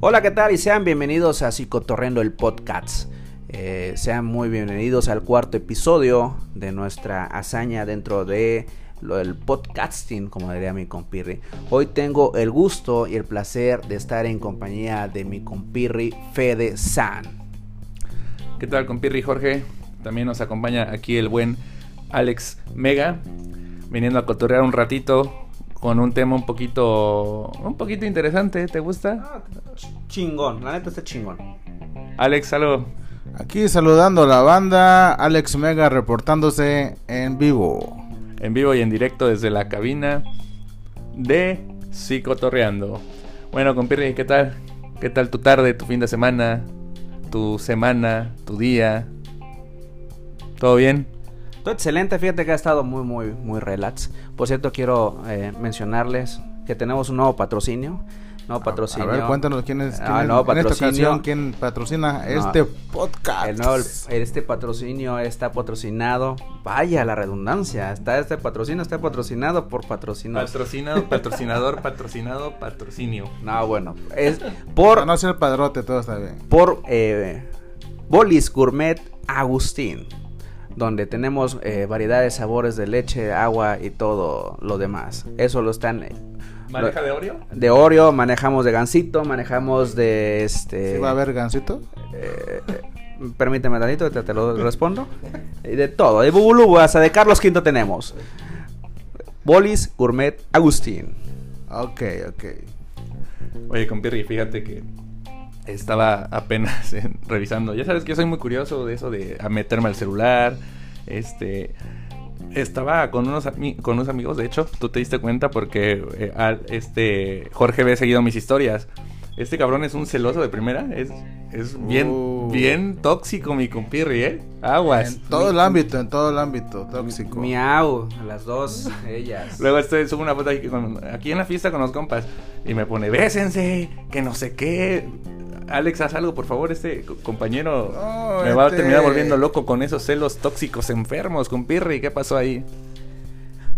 Hola, ¿qué tal? Y sean bienvenidos a Psicotorrendo el Podcast. Eh, sean muy bienvenidos al cuarto episodio de nuestra hazaña dentro de lo del podcasting, como diría mi compirri. Hoy tengo el gusto y el placer de estar en compañía de mi compirri Fede San. ¿Qué tal, compirri Jorge? También nos acompaña aquí el buen Alex Mega, viniendo a cotorrear un ratito con un tema un poquito un poquito interesante, ¿te gusta? Ah, chingón, la neta está chingón. Alex, algo. Aquí saludando a la banda, Alex Mega reportándose en vivo. En vivo y en directo desde la cabina de Psicotorreando. Bueno, compirri, ¿qué tal? ¿Qué tal tu tarde, tu fin de semana, tu semana, tu día? ¿Todo bien? Todo excelente, fíjate que ha estado muy, muy, muy relax. Por cierto, quiero eh, mencionarles que tenemos un nuevo patrocinio. Nuevo patrocinio. A ver, cuéntanos quién es, quién Ah, es- nuevo en esta patrocinio. ocasión quién patrocina este podcast. El nuevo, este patrocinio está patrocinado, vaya la redundancia, está este patrocinio está patrocinado por patrocinados. Patrocinado, patrocinador, patrocinado, patrocinio. No, bueno, es por no ser padrote, todo está bien. por eh, Bolis Gourmet Agustín, donde tenemos eh, variedad de sabores de leche, agua y todo lo demás. Eso lo están eh, ¿Maneja de Oreo? de Oreo, manejamos de gansito, manejamos de este. ¿Sí va a haber gancito? eh, permíteme tantito, te, te lo respondo. Y de todo, de Bubulubu hasta de Carlos V tenemos. Bolis Gourmet Agustín. Ok, ok. Oye, compirri, fíjate que estaba apenas en- revisando. Ya sabes que yo soy muy curioso de eso de a meterme al celular. Este. Estaba con unos, con unos amigos, de hecho, tú te diste cuenta porque eh, al- este Jorge ve seguido mis historias. Este cabrón es un celoso de primera, es, es bien, Uh. bien tóxico mi compirri, ¿eh? Aguas. En todo el ámbito, en todo el ámbito tóxico. Miau, las dos, ellas. Luego este subo una foto aquí, aquí en la fiesta con los compas y me pone, bésense, que no sé qué. Alex, haz algo, por favor, este co- compañero me va a este- terminar volviendo loco con esos celos tóxicos enfermos con Pirri. ¿Qué pasó ahí?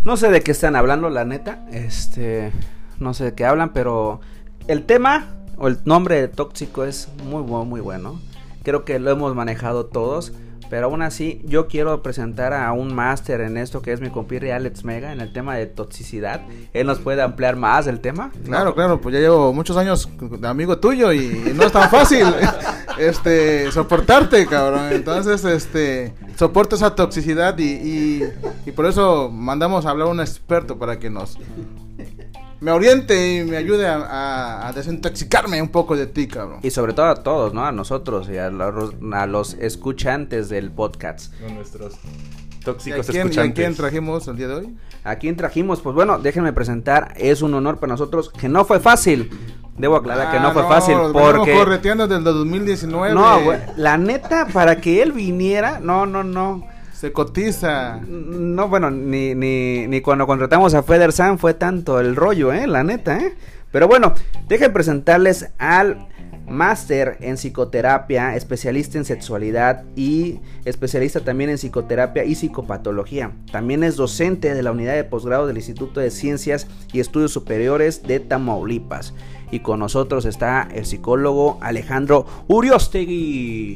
No sé de qué están hablando, la neta. Este, no sé de qué hablan, pero el tema o el nombre de tóxico es muy bueno, muy bueno. Creo que lo hemos manejado todos, pero aún así yo quiero presentar a un máster en esto que es mi compirre Alex Mega en el tema de toxicidad. Él nos puede ampliar más el tema. Claro, claro, pues ya llevo muchos años de amigo tuyo y no es tan fácil este soportarte, cabrón. Entonces, este soporto esa toxicidad y, y, por eso mandamos a hablar a un experto para que nos me oriente y me ayude a, a- a desintoxicarme un poco de ti, cabrón. Y sobre todo a todos, ¿no? A nosotros y a los, a los escuchantes del podcast. Con nuestros ¿Y a tóxicos quién, y a escuchantes. quién trajimos el día de hoy? ¿A quién trajimos? Pues bueno, déjenme presentar. Es un honor para nosotros que no fue fácil. Debo aclarar que Ah, no fue fácil los venimos porque... correteando desde el 2019. No, güey, la neta, para que él viniera, no, no, no. Se cotiza. No, bueno, ni, ni, ni cuando contratamos a Feder San fue tanto el rollo, ¿eh? La neta, ¿eh? Pero bueno, dejen presentarles al máster en psicoterapia, especialista en sexualidad y especialista también en psicoterapia y psicopatología. También es docente de la unidad de posgrado del Instituto de Ciencias y Estudios Superiores de Tamaulipas. Y con nosotros está el psicólogo Alejandro Uriostegui.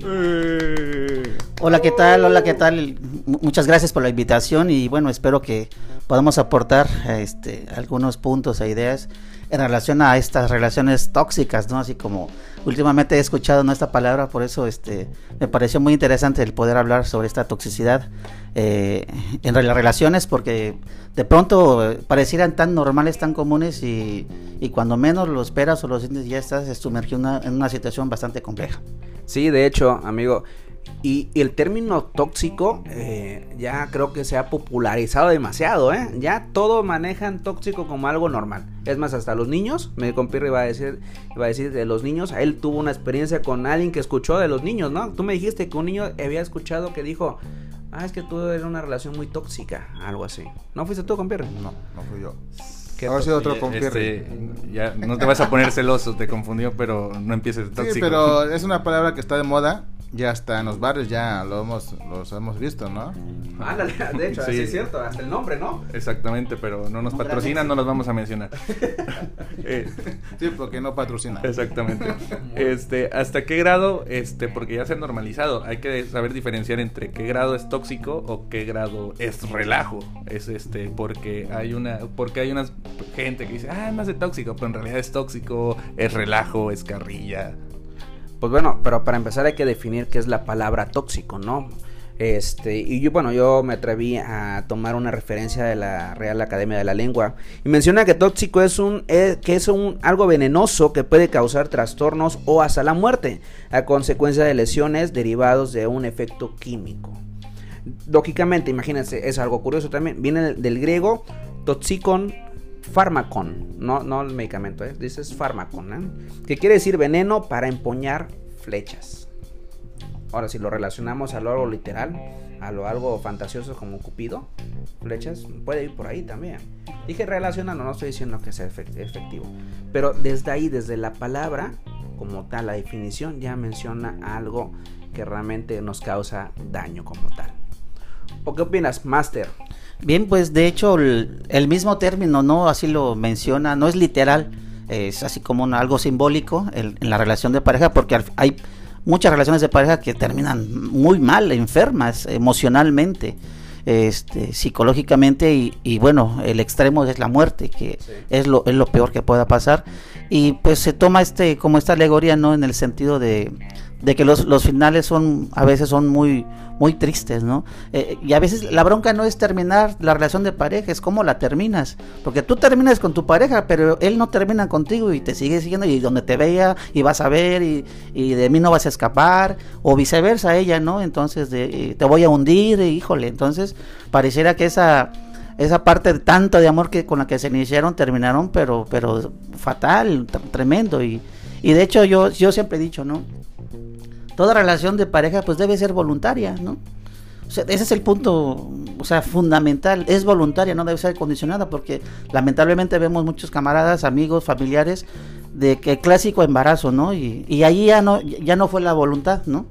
Hola, ¿qué tal? Hola, ¿qué tal? M- Muchas gracias por la invitación y bueno, espero que podamos aportar este, algunos puntos e ideas en relación a estas relaciones tóxicas, ¿no? Así como últimamente he escuchado ¿no? esta palabra, por eso este, me pareció muy interesante el poder hablar sobre esta toxicidad eh, en las relaciones porque de pronto eh, parecieran tan normales, tan comunes y, y cuando menos lo esperas o lo sientes ya estás sumergido en una situación bastante compleja. Sí, de hecho, amigo. Y, y el término tóxico eh, ya creo que se ha popularizado demasiado, ¿eh? Ya todo manejan tóxico como algo normal. Es más, hasta los niños, mi compirre iba a decir, iba a decir de los niños, él tuvo una experiencia con alguien que escuchó de los niños, ¿no? Tú me dijiste que un niño había escuchado que dijo, ah, es que tú eres una relación muy tóxica, algo así. ¿No fuiste tú, compirre? No, no fui yo. ¿Qué Ahora sí otro Pierre. este, ya no te vas a poner celoso, te confundió, pero no empieces Sí, tóxico. pero es una palabra que está de moda ya está en los bares, ya lo hemos, los hemos visto, ¿no? Ándale, de hecho, sí. es cierto, hasta el nombre, ¿no? Exactamente, pero no nos patrocinan, no los vamos a mencionar. eh, sí, porque no patrocinan. Exactamente. Este, ¿hasta qué grado? Este, porque ya se ha normalizado, hay que saber diferenciar entre qué grado es tóxico o qué grado es relajo. Es este, porque hay una, porque hay una gente que dice, ah, no es tóxico, pero en realidad es tóxico, es relajo, es carrilla. Pues bueno, pero para empezar hay que definir qué es la palabra tóxico, ¿no? Este, y yo, bueno, yo me atreví a tomar una referencia de la Real Academia de la Lengua y menciona que tóxico es un eh, que es un algo venenoso que puede causar trastornos o hasta la muerte a consecuencia de lesiones derivados de un efecto químico. Lógicamente, imagínense, es algo curioso también, viene del, griego toxicon fármacon, no, no el medicamento, ¿eh? dices fármacon, ¿eh? que quiere decir veneno para empuñar flechas. Ahora, si lo relacionamos a lo algo literal, a lo algo fantasioso como Cupido, flechas, puede ir por ahí también. Dije relacionando, no estoy diciendo que sea efectivo. Pero desde ahí, desde la palabra, como tal, la definición ya menciona algo que realmente nos causa daño como tal. ¿O qué opinas, Master? Bien, pues de hecho el, mismo término, ¿no? Así lo menciona, no es literal, es así como algo simbólico en la relación de pareja, porque hay muchas relaciones de pareja que terminan muy mal, enfermas emocionalmente, este, psicológicamente y, bueno, el extremo es la muerte, que es, lo, es lo peor que pueda pasar. Y pues se toma este como esta alegoría, ¿no? En el sentido de, de que los, los finales son a veces son muy muy tristes, ¿no? Eh, y a veces la bronca no es terminar la relación de pareja, es cómo la terminas. Porque tú terminas con tu pareja, pero él no termina contigo y te sigue siguiendo y donde te vea y vas a ver y, y de mí no vas a escapar, o viceversa ella, ¿no? Entonces de, eh, te voy a hundir, híjole. Entonces pareciera que esa esa parte de tanto de amor que con la que se iniciaron terminaron, pero pero fatal, tremendo y, y de hecho yo yo siempre he dicho, ¿no? Toda relación de pareja pues debe ser voluntaria, ¿no? O sea, ese es el punto, o sea, fundamental, es voluntaria, no debe ser condicionada, porque lamentablemente vemos muchos camaradas, amigos, familiares, de que clásico embarazo, ¿no? Y, y ahí ya no, ya no fue la voluntad, ¿no?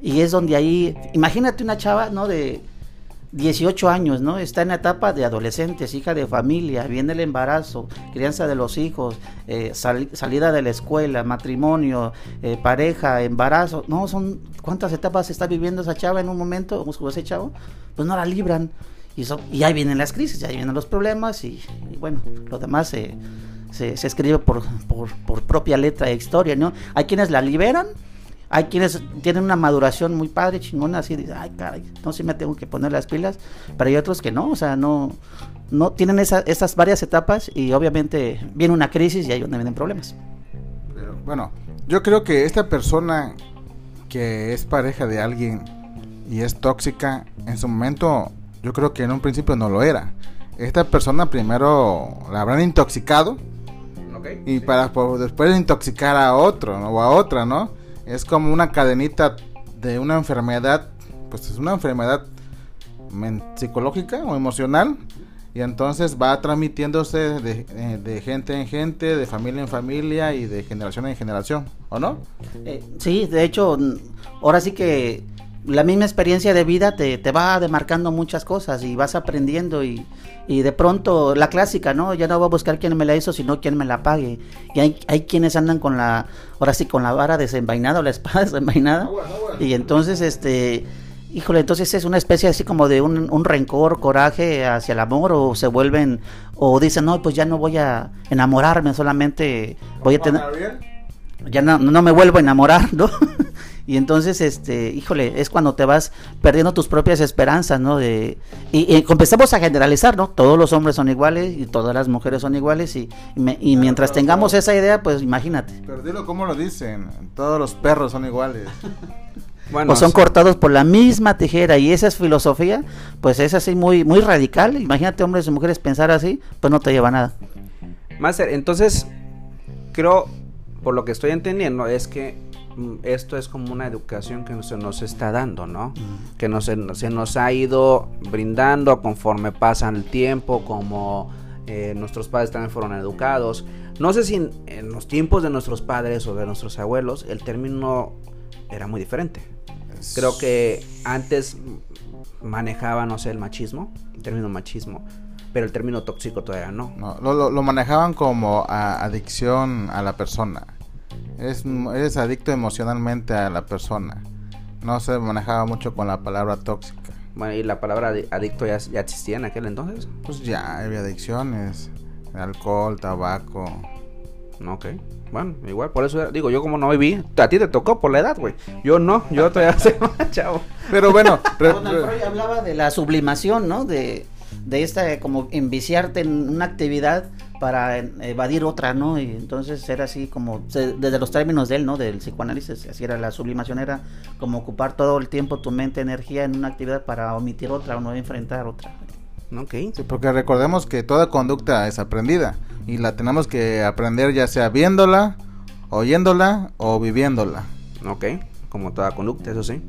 Y es donde ahí, imagínate una chava, ¿no? De 18 años, ¿no? Está en la etapa de adolescentes, hija de familia, viene el embarazo, crianza de los hijos, eh, salida de la escuela, matrimonio, eh, pareja, embarazo. No, son cuántas etapas está viviendo esa chava en un momento, o ese chavo, pues no la libran. Y, y ahí vienen las crisis, ahí vienen los problemas y, bueno, lo demás se, se, escribe por, por, por propia letra de historia, ¿no? Hay quienes la liberan hay quienes tienen una maduración muy padre, chingona, así de, ay, caray, no sé, me tengo que poner las pilas, pero hay otros que no, o sea, no, no tienen esas varias etapas y obviamente viene una crisis y ahí donde vienen problemas. Pero, bueno, yo creo que esta persona que es pareja de alguien y es tóxica, en su momento, yo creo que en un principio no lo era. Esta persona primero la habrán intoxicado y para después intoxicar a otro o a otra, ¿no? Es como una cadenita de una enfermedad, pues es una enfermedad psicológica o emocional y entonces va transmitiéndose eh, de, gente en gente, de familia en familia y de generación en generación, ¿o no? Eh, sí, de hecho, ahora sí que la misma experiencia de vida te, te va demarcando muchas cosas y vas aprendiendo y, y, de pronto la clásica, ¿no? Ya no voy a buscar quién me la hizo, sino quién me la pague. Y hay, hay quienes andan con la, ahora sí, con la vara desenvainada o la espada desenvainada. Y entonces, este, híjole, entonces es una especie así como de un, un, rencor, coraje hacia el amor o se vuelven, o dicen, no, pues ya no voy a enamorarme, solamente voy a tener... Ya no, no me vuelvo a enamorar, ¿no? Y entonces, este, híjole, es cuando te vas perdiendo tus propias esperanzas, ¿no? De, y, y empezamos a generalizar, ¿no? Todos los hombres son iguales y todas las mujeres son iguales y, y, mientras tengamos esa idea, pues imagínate. Pero dilo cómo lo dicen, todos los perros son iguales. Bueno, o son cortados por la misma tijera y esa es filosofía, pues es así muy muy radical. Imagínate hombres y mujeres pensar así, pues no te lleva a nada. Master, entonces creo, por lo que estoy entendiendo, es que esto es como una educación que se nos está dando, ¿no? Que no se, nos ha ido brindando conforme pasa el tiempo, como eh, nuestros padres también fueron educados. No sé si en, los tiempos de nuestros padres o de nuestros abuelos el término era muy diferente. Creo que antes manejaba, no sé, el machismo, el término machismo, pero el término tóxico todavía no. No, lo, lo- lo manejaban como a- adicción a la persona. Es, eres adicto emocionalmente a la persona. No se manejaba mucho con la palabra tóxica. Bueno, y la palabra adi- adicto ya, ya existía en aquel entonces. Pues ya, había adicciones. Alcohol, tabaco. No, Ok. Bueno, igual, por eso digo, yo como no viví, a ti te tocó por la edad, güey. Yo no, yo todavía soy más chavo. Pero bueno, re- re- hablaba de la sublimación, ¿no? De, de esta, como enviciarte en una actividad para eh, evadir otra, ¿no? Y entonces era así como, se- desde los términos de él, ¿no? Del psicoanálisis, así era la sublimación, era como ocupar todo el tiempo tu mente, energía en una actividad para omitir otra o no enfrentar otra. Ok. Sí, porque recordemos que toda conducta es aprendida y la tenemos que aprender ya sea viéndola, oyéndola o viviéndola. Ok, como toda conducta, eso sí.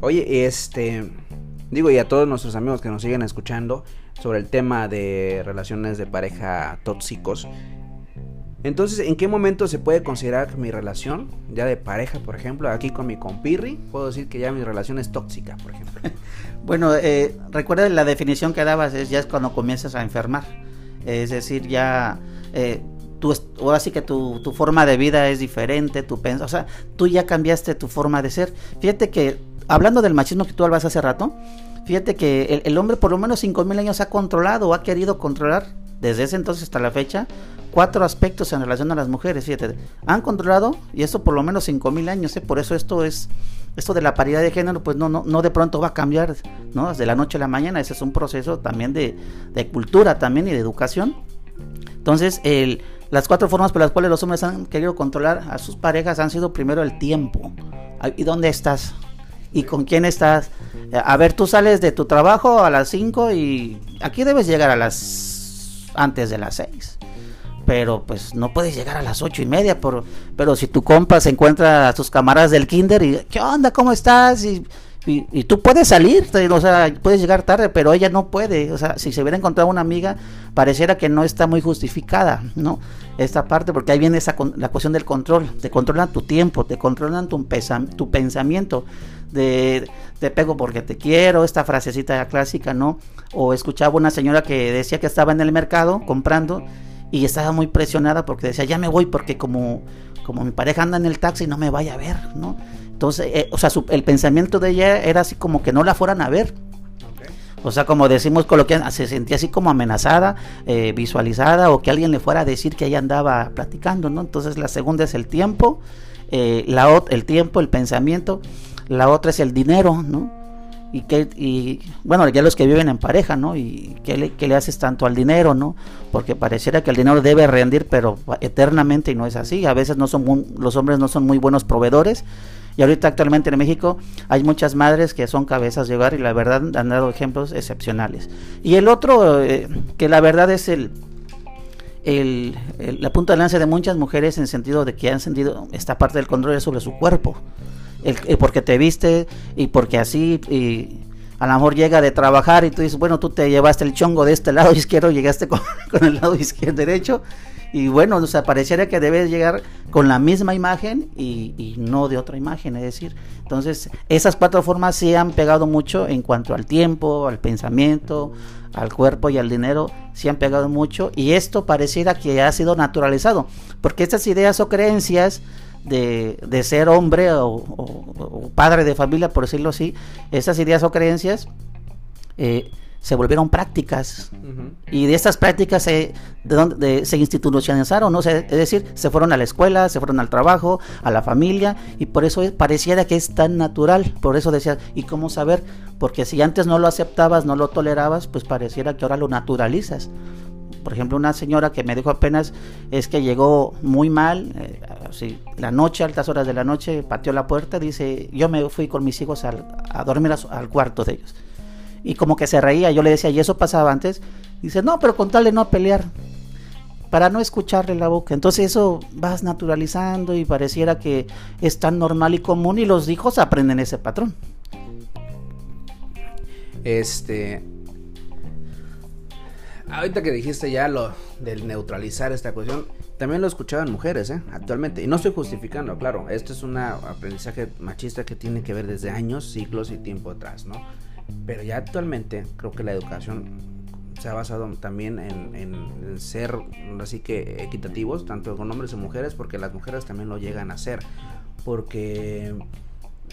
Oye, este, digo, y a todos nuestros amigos que nos siguen escuchando sobre el tema de relaciones de pareja tóxicos. Entonces, ¿en qué momento se puede considerar mi relación, ya de pareja, por ejemplo, aquí con mi compirri, puedo decir que ya mi relación es tóxica, por ejemplo? Bueno, eh, recuerda la definición que dabas, es ya es cuando comienzas a enfermar. Es decir, ya eh, tú, ahora sí que tu, tu forma de vida es diferente, tu o sea, tú ya cambiaste tu forma de ser. Fíjate que, hablando del machismo que tú hablabas hace rato, fíjate que el, el hombre por lo menos 5.000 años ha controlado o ha querido controlar, desde ese entonces hasta la fecha, cuatro aspectos en relación a las mujeres, fíjate, han controlado, y eso por lo menos 5.000 años, ¿eh? por eso esto es esto de la paridad de género, pues no, no, no de pronto va a cambiar, ¿no? De la noche a la mañana, ese es un proceso también de, de cultura también y de educación. Entonces, el, las cuatro formas por las cuales los hombres han querido controlar a sus parejas han sido primero el tiempo. ¿Y dónde estás? ¿Y con quién estás? A ver, tú sales de tu trabajo a las 5 y aquí debes llegar a las antes de las 6 pero pues no puedes llegar a las ocho y media, por, pero si tu compa se encuentra a tus camaradas del kinder y ¿qué onda? ¿Cómo estás? Y, y, y tú puedes salir, o sea, puedes llegar tarde, pero ella no puede, o sea, si se hubiera encontrado una amiga, pareciera que no está muy justificada, ¿no? Esta parte, porque ahí viene esa con- la cuestión del control, te controlan tu tiempo, te controlan tu, tu pensamiento, de te pego porque te quiero, esta frasecita clásica, ¿no? O escuchaba una señora que decía que estaba en el mercado comprando y estaba muy presionada porque decía, ya me voy porque como, como mi pareja anda en el taxi no me vaya a ver, ¿no? Entonces, eh, o sea, su- el pensamiento de ella era así como que no la fueran a ver. O sea, como decimos coloquialmente, se sentía así como amenazada, eh, visualizada, o que alguien le fuera a decir que ella andaba platicando, ¿no? Entonces la segunda es el tiempo, eh, la el tiempo, el pensamiento, la otra es el dinero, ¿no? Y que, y bueno, ya los que viven en pareja, ¿no? Y qué le, qué le haces tanto al dinero, ¿no? Porque pareciera que el dinero debe rendir, pero eternamente y no es así. A veces no son muy- los hombres no son muy buenos proveedores. Y ahorita actualmente en México hay muchas madres que son cabezas de hogar y la verdad han dado ejemplos excepcionales. Y el otro, eh, que la verdad es el, el, el- la punta de lanza de muchas mujeres en el sentido de que han sentido esta parte del control sobre su cuerpo. El, el porque te viste y porque así y a lo mejor llega de trabajar y tú dices, bueno, tú te llevaste el chongo de este lado izquierdo, llegaste con, con el lado izquierdo derecho y bueno, o sea, pareciera que debes llegar con la misma imagen y, y no de otra imagen, es decir, entonces esas cuatro formas sí han pegado mucho en cuanto al tiempo, al pensamiento, al cuerpo y al dinero, sí han pegado mucho y esto pareciera que ha sido naturalizado, porque estas ideas o creencias de, de ser hombre o, padre de familia, por decirlo así, esas ideas o creencias eh, se volvieron prácticas y de estas prácticas se, de dónde- de- se institucionalizaron, ¿no? Se- es decir, se fueron a la escuela, se fueron al trabajo, a la familia, y por eso es- pareciera que es tan natural. Por eso decía, ¿y cómo saber? Porque si antes no lo aceptabas, no lo tolerabas, pues pareciera que ahora lo naturalizas. Por ejemplo, una señora que me dijo apenas es que llegó muy mal, eh, así, la noche, altas horas de la noche, pateó la puerta, dice, yo me fui con mis hijos al- a dormir a su- al cuarto de ellos y como que se reía. Yo le decía, ¿y eso pasaba antes? Dice, no, pero con tal de no pelear, para no escucharle la boca. Entonces eso vas naturalizando y pareciera que es tan normal y común y los hijos aprenden ese patrón. Este. ahorita que dijiste ya lo del neutralizar esta cuestión, también lo en mujeres, ¿eh? Actualmente. Y no estoy justificando, claro. Esto es un aprendizaje machista que tiene que ver desde años, siglos y tiempo atrás, ¿no? Pero ya actualmente creo que la educación se ha basado también en, ser así que equitativos, tanto con hombres y mujeres, porque las mujeres también lo llegan a hacer. Porque,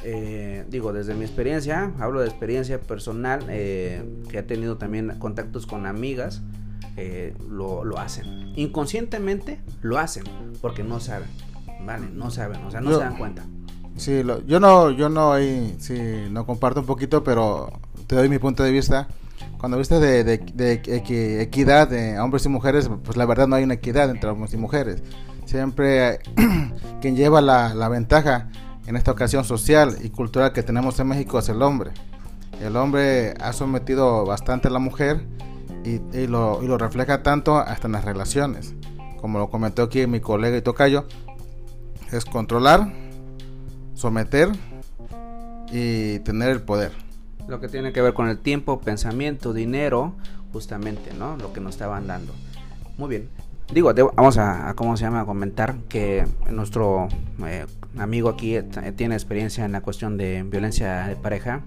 eh, digo, desde mi experiencia, hablo de experiencia personal, eh, que he tenido también contactos con amigas, eh, lo, lo, hacen. Inconscientemente lo hacen, porque no saben, ¿vale? No saben, o sea, no se dan cuenta. Sí, yo no, yo no, sí, no comparto un poquito, pero te doy mi punto de vista cuando viste de, equidad de hombres y mujeres, pues la verdad no hay una equidad entre hombres y mujeres. Siempre quien lleva la, ventaja en esta ocasión social y cultural que tenemos en México es el hombre. El hombre ha sometido bastante a la mujer y, y, lo, y lo refleja tanto hasta en las relaciones. Como lo comentó aquí mi colega y tocayo, es controlar, someter y tener el poder lo que tiene que ver con el tiempo, pensamiento, dinero, justamente, ¿no? Lo que nos estaban dando. Muy bien. Digo, vamos a, ¿cómo se llama? A comentar que nuestro eh, amigo aquí eh, tiene experiencia en la cuestión de violencia de pareja.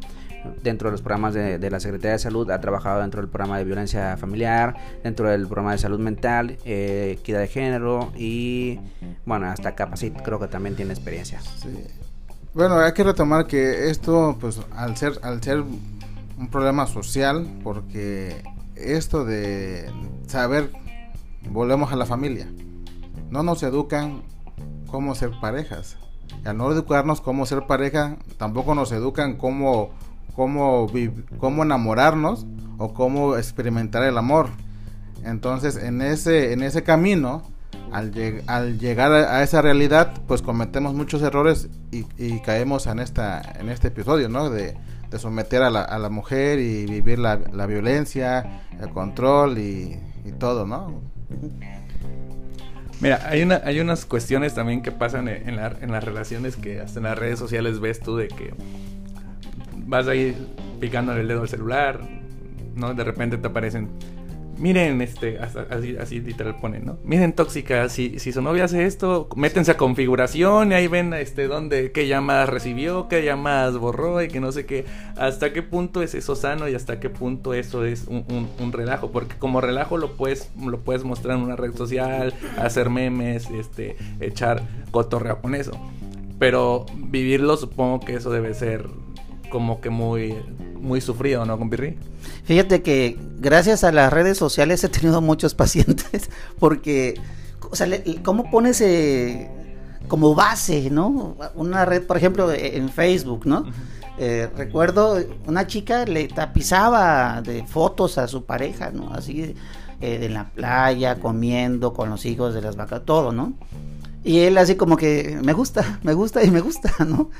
Dentro de los programas de, la Secretaría de Salud ha trabajado dentro del programa de violencia familiar, dentro del programa de salud mental, eh, equidad de género y, bueno, hasta Capacit creo que también tiene experiencia. Sí. Bueno, hay que retomar que esto, pues, al ser, al ser un problema social, porque esto de saber, volvemos a la familia, no nos educan cómo ser parejas. al no educarnos cómo ser pareja, tampoco nos educan cómo, cómo, cómo enamorarnos o cómo experimentar el amor. Entonces, en ese, en ese camino, al, llegar a, esa realidad, pues cometemos muchos errores y, caemos en esta en este episodio, ¿no? De, someter a la, mujer y vivir la, violencia, el control y, todo, ¿no? Mira, hay, una, hay unas cuestiones también que pasan en, en las relaciones que hasta en las redes sociales ves tú de que vas ahí picando el dedo al celular, ¿no? De repente te aparecen miren, este, así, literal ponen, ¿no? Miren, tóxica, si, si su novia hace esto, métense a configuración y ahí ven, este, dónde, qué llamadas recibió, qué llamadas borró y que no sé qué, hasta qué punto es eso sano y hasta qué punto eso es un, un, relajo, porque como relajo lo puedes, lo puedes mostrar en una red social, hacer memes, este, echar cotorreo con eso. Pero vivirlo supongo que eso debe ser como que muy, muy sufrido, ¿no, compirri? Fíjate que gracias a las redes sociales he tenido muchos pacientes porque, o sea, ¿cómo pones eh, como base, ¿no? Una red, por ejemplo, e, en Facebook, ¿no? Eh, recuerdo una chica le tapizaba de fotos a su pareja, ¿no? Así eh, en la playa, comiendo con los hijos de las vacas, todo, ¿no? Y él así como que me gusta, me gusta y me gusta, ¿no?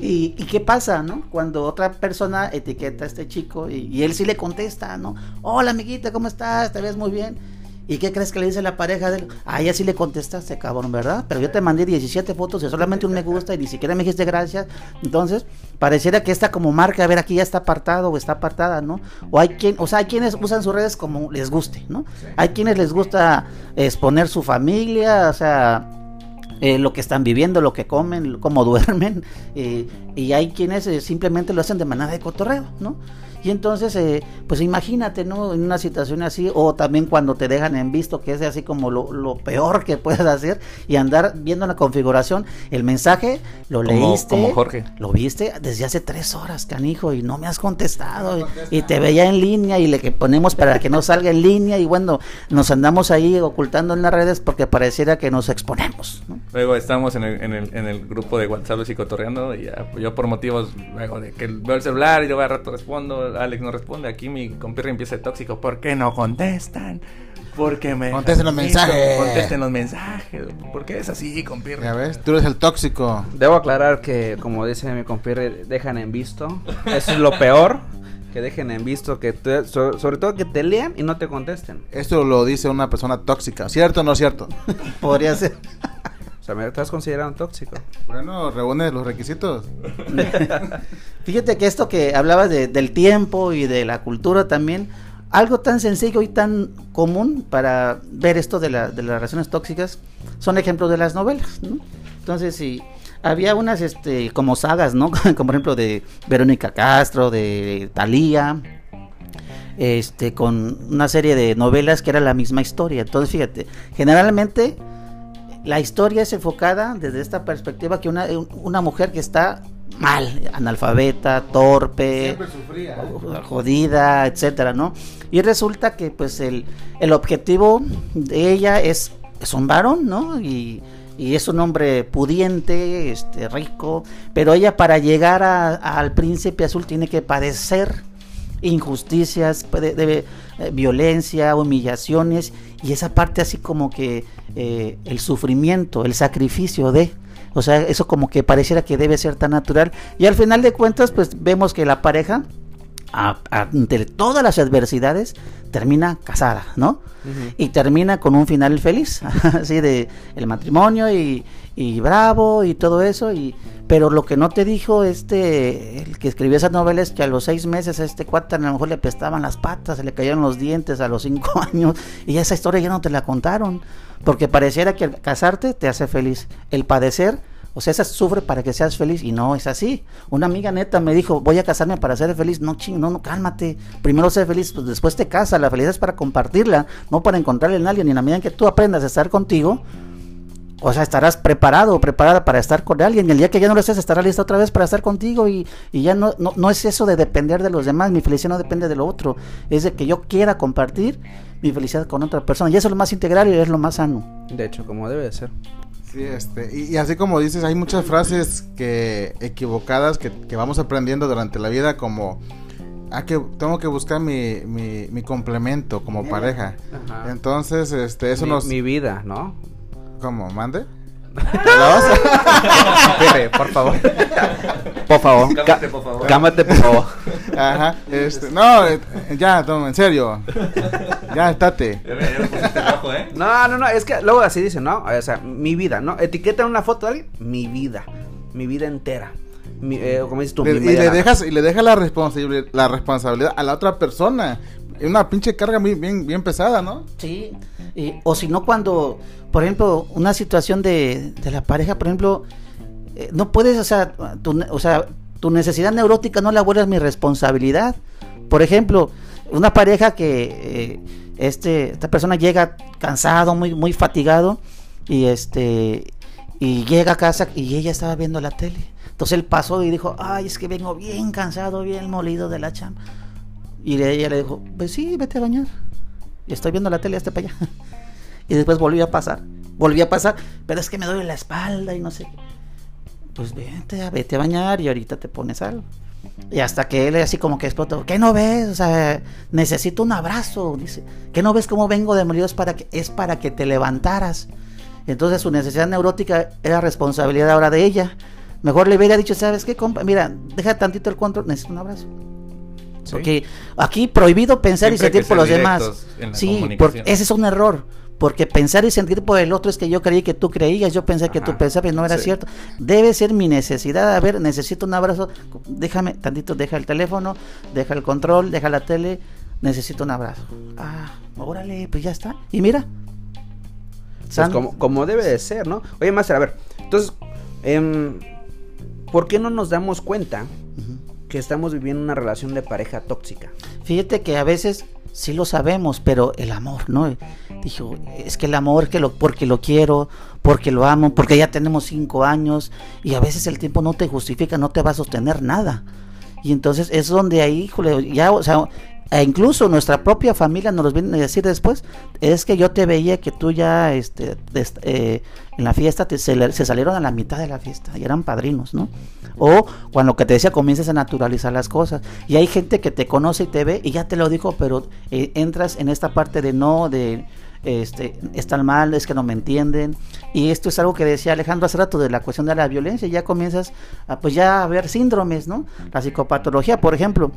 ¿Y, qué pasa, no? Cuando otra persona etiqueta a este chico y, él sí le contesta, ¿no? Hola, amiguita, ¿cómo estás? ¿Te ves muy bien? ¿Y qué crees que le dice la pareja de él? Ah, ya sí le contestaste, cabrón, ¿verdad? Pero yo te mandé 17 fotos y solamente un me gusta y ni siquiera me dijiste gracias. Entonces, pareciera que está como marca, a ver, aquí ya está apartado o está apartada, ¿no? O hay quien, o sea, hay quienes usan sus redes como les guste, ¿no? Hay quienes les gusta exponer su familia, o sea, eh, lo que están viviendo, lo que comen, cómo duermen, eh, y hay quienes eh, simplemente lo hacen de manera de cotorreo, ¿no? Y entonces, eh, pues imagínate, ¿no? En una situación así, o también cuando te dejan en visto, que es así como lo, peor que puedes hacer, y andar viendo la configuración, el mensaje lo leíste, como Jorge. lo viste desde hace tres horas, canijo, y no me has contestado, y, te veía en línea, y le que ponemos para que no salga en línea, y bueno, nos andamos ahí ocultando en las redes porque pareciera que nos exponemos. Luego estamos en el, en, el, en el grupo de WhatsApp psicotorreando, y yo por motivos, luego de que veo el celular y yo a rato respondo, Alex no responde. Aquí mi compirri empieza tóxico. ¿Por qué no contestan? Porque me. Contesten los mensajes. Contesten los mensajes. ¿Por qué es así, compirri? Ya ves, tú eres el tóxico. Debo aclarar que, como dice mi compirri, dejan en visto. Eso es lo peor. Que dejen en visto, que sobre todo que te lean y no te contesten. Esto lo dice una persona tóxica, ¿cierto o no cierto? Podría ser. O sea, me estás considerando tóxico. Bueno, reúne los requisitos. Fíjate que esto que hablabas de, del tiempo y de la cultura también, algo tan sencillo y tan común para ver esto de, la, de las relaciones tóxicas son ejemplos de las novelas, ¿no? Entonces, si había unas este, como sagas, ¿no? como por ejemplo de Verónica Castro, de Thalía, este, con una serie de novelas que era la misma historia. Entonces, fíjate, generalmente la historia es enfocada desde esta perspectiva que una, una mujer que está mal, analfabeta, torpe, jodida, etcétera, ¿no? Y resulta que pues el, el objetivo de ella es, es un varón, ¿no? Y, y es un hombre pudiente, este, rico, pero ella para llegar a, al príncipe azul tiene que padecer injusticias, de, eh, violencia, humillaciones y esa parte así como que eh, el sufrimiento, el sacrificio de, o sea, eso como que pareciera que debe ser tan natural y al final de cuentas pues vemos que la pareja ante todas las adversidades termina casada, ¿no? Y termina con un final feliz, así de el matrimonio y, y bravo y todo eso y pero lo que no te dijo este, el que escribió esa novela es que a los seis meses a este cuate a lo mejor le pestaban las patas, se le caían los dientes a los cinco años. Y esa historia ya no te la contaron. Porque pareciera que casarte te hace feliz. El padecer, o sea, esa sufre para que seas feliz. Y no es así. Una amiga neta me dijo, voy a casarme para ser feliz. No, ching, no, no, cálmate. Primero ser feliz, pues después te casas. La felicidad es para compartirla, no para encontrarle en alguien. Y en la medida en que tú aprendas a estar contigo, o sea, estarás preparado o preparada para estar con alguien. Y el día que ya no lo estés, estará lista otra vez para estar contigo. Y, y ya no, no, no, es eso de depender de los demás. Mi felicidad no depende de lo otro. Es de que yo quiera compartir mi felicidad con otra persona. Y eso es lo más integral y es lo más sano. De hecho, como debe de ser. Sí, este, y, y, así como dices, hay muchas frases que equivocadas que, que vamos aprendiendo durante la vida, como ah, que tengo que buscar mi, mi, mi complemento como pareja. Ajá. Entonces, este, eso mi, nos. Mi vida, ¿no? ¿Cómo? ¿Mande? por favor. Por favor. Cámate, por favor. Cámate, por favor. Ajá. Este, no, eh, ya, Tom, en serio. Ya, estate. ¿eh? No, no, no, es que luego así dice, ¿no? O sea, mi vida, ¿no? Etiqueta una foto de alguien, mi vida. Mi vida entera. Mi, eh, como dices tú, Le- mi y le dejas y le dejas la responsabilidad la responsabilidad a la otra persona. Es una pinche carga muy bien bien pesada, ¿no? Sí. Y, o si no, cuando, por ejemplo, una situación de, de la pareja, por ejemplo, eh, no puedes, o sea, tu, o sea, tu necesidad neurótica no la vuelves mi responsabilidad. Por ejemplo, una pareja que eh, este, esta persona llega cansado, muy, muy fatigado, y este, y llega a casa y ella estaba viendo la tele. Entonces él pasó y dijo, ay, es que vengo bien cansado, bien molido de la chamba. Y ella le dijo, pues sí, vete a bañar. Estoy viendo la tele hasta para allá. Y después volvió a pasar. Volvió a pasar, pero es que me duele la espalda y no sé qué. Pues vete, vete a bañar y ahorita te pones algo. Y hasta que él así como que explotó, ¿qué no ves? O sea, necesito un abrazo. Dice, ¿qué no ves cómo vengo de molido? Es para que, es para que te levantaras. Entonces su necesidad neurótica era responsabilidad ahora de ella. Mejor le hubiera dicho, ¿sabes qué, compa? Mira, deja tantito el control, necesito un abrazo. Sí. Porque aquí prohibido pensar y Siempre sentir por los demás. Sí, porque ese es un error. Porque pensar y sentir por el otro es que yo creí que tú creías, yo pensé que tú pensabas y no era sí. cierto. Debe ser mi necesidad. A ver, necesito un abrazo. Déjame, tantito, deja el teléfono, deja el control, deja la tele. Necesito un abrazo. Ah, órale, pues ya está. Y mira. Pues como, como debe de ser, ¿no? Oye, Master, a ver, entonces, em, ¿por qué no nos damos cuenta que estamos viviendo una relación de pareja tóxica? Fíjate que a veces sí lo sabemos, pero el amor, ¿no? Dijo, es que el amor que lo, porque lo quiero, porque lo amo, porque ya tenemos cinco años y a veces el tiempo no te justifica, no te va a sostener nada. Y entonces es donde ahí, híjole, ya, o sea, e incluso nuestra propia familia nos los viene a decir después, es que yo te veía que tú ya, este, eh, en la fiesta te, se, se salieron a la mitad de la fiesta y eran padrinos, ¿no? O cuando que te decía comienzas a naturalizar las cosas. Y hay gente que te conoce y te ve y ya te lo dijo, pero eh, entras en esta parte de no, de este, están mal, es que no me entienden. Y esto es algo que decía Alejandro hace rato de la cuestión de la violencia. Ya comienzas a, pues ya a ver síndromes, ¿no? La psicopatología, por ejemplo.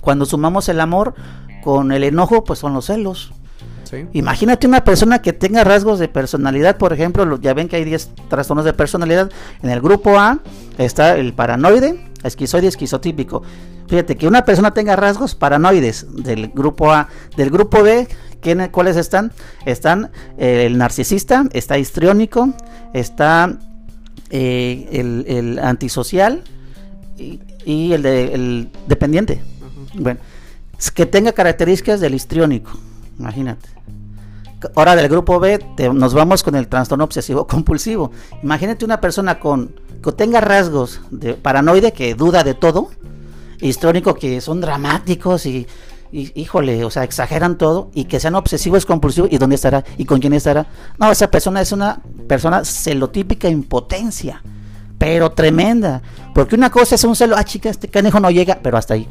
Cuando sumamos el amor con el enojo, pues son los celos. Sí. Imagínate una persona que tenga rasgos de personalidad, por ejemplo, lo- ya ven que hay 10 trastornos de personalidad. En el grupo A está el paranoide, esquizoide, esquizotípico. fíjate, que una persona tenga rasgos paranoides del grupo A, del grupo B, ¿quién, ¿cuáles están? Están eh, el narcisista, está histriónico, está eh, el, antisocial y, el, de, el dependiente. Bueno, que tenga características del histriónico, imagínate. Ahora del grupo B nos vamos con el trastorno obsesivo compulsivo. Imagínate una persona con que tenga rasgos de paranoide que duda de todo, histriónico que son dramáticos y, híjole, o sea, exageran todo y que sean obsesivos compulsivos y dónde estará y con quién estará. No, esa persona es una persona celotípica impotencia, pero tremenda, porque una cosa es un celo, ah, chica, este canejo no llega, pero hasta ahí.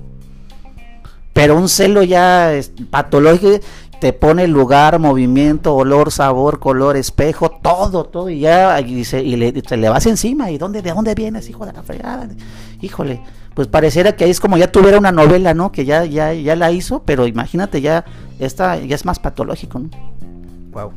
Pero un celo ya patológico te pone lugar, movimiento, olor, sabor, color, espejo, todo, todo, y ya y, y le, te le vas encima, ¿y dónde, de dónde vienes, hijo de la fregada? Híjole, pues pareciera que ahí es como ya tuviera una novela, ¿no? Que ya, ya, ya la hizo, pero imagínate, ya, esta ya es más patológico, ¿no? Wow.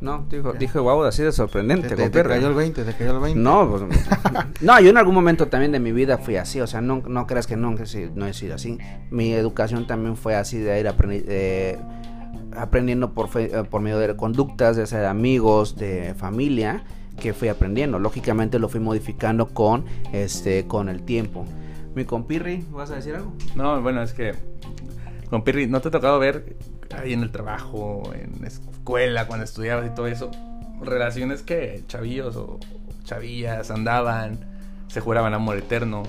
No, dijo, dije, wow, así de sorprendente. Te, te, cayó el 20, te cayó el 20. No, pues, no, yo en algún momento también de mi vida fui así, o sea, no, no creas que no, que no he sido así. Mi educación también fue así de ir eh, aprendiendo por, eh, por medio de conductas, de ser amigos, de familia, que fui aprendiendo. Lógicamente lo fui modificando con, este, con el tiempo. Mi compirri, ¿vas a decir algo? No, bueno, es que, compirri, ¿no te ha tocado ver ahí en el trabajo, en escuela, cuando estudiabas y todo eso, relaciones que chavillos o chavillas andaban, se juraban amor eterno,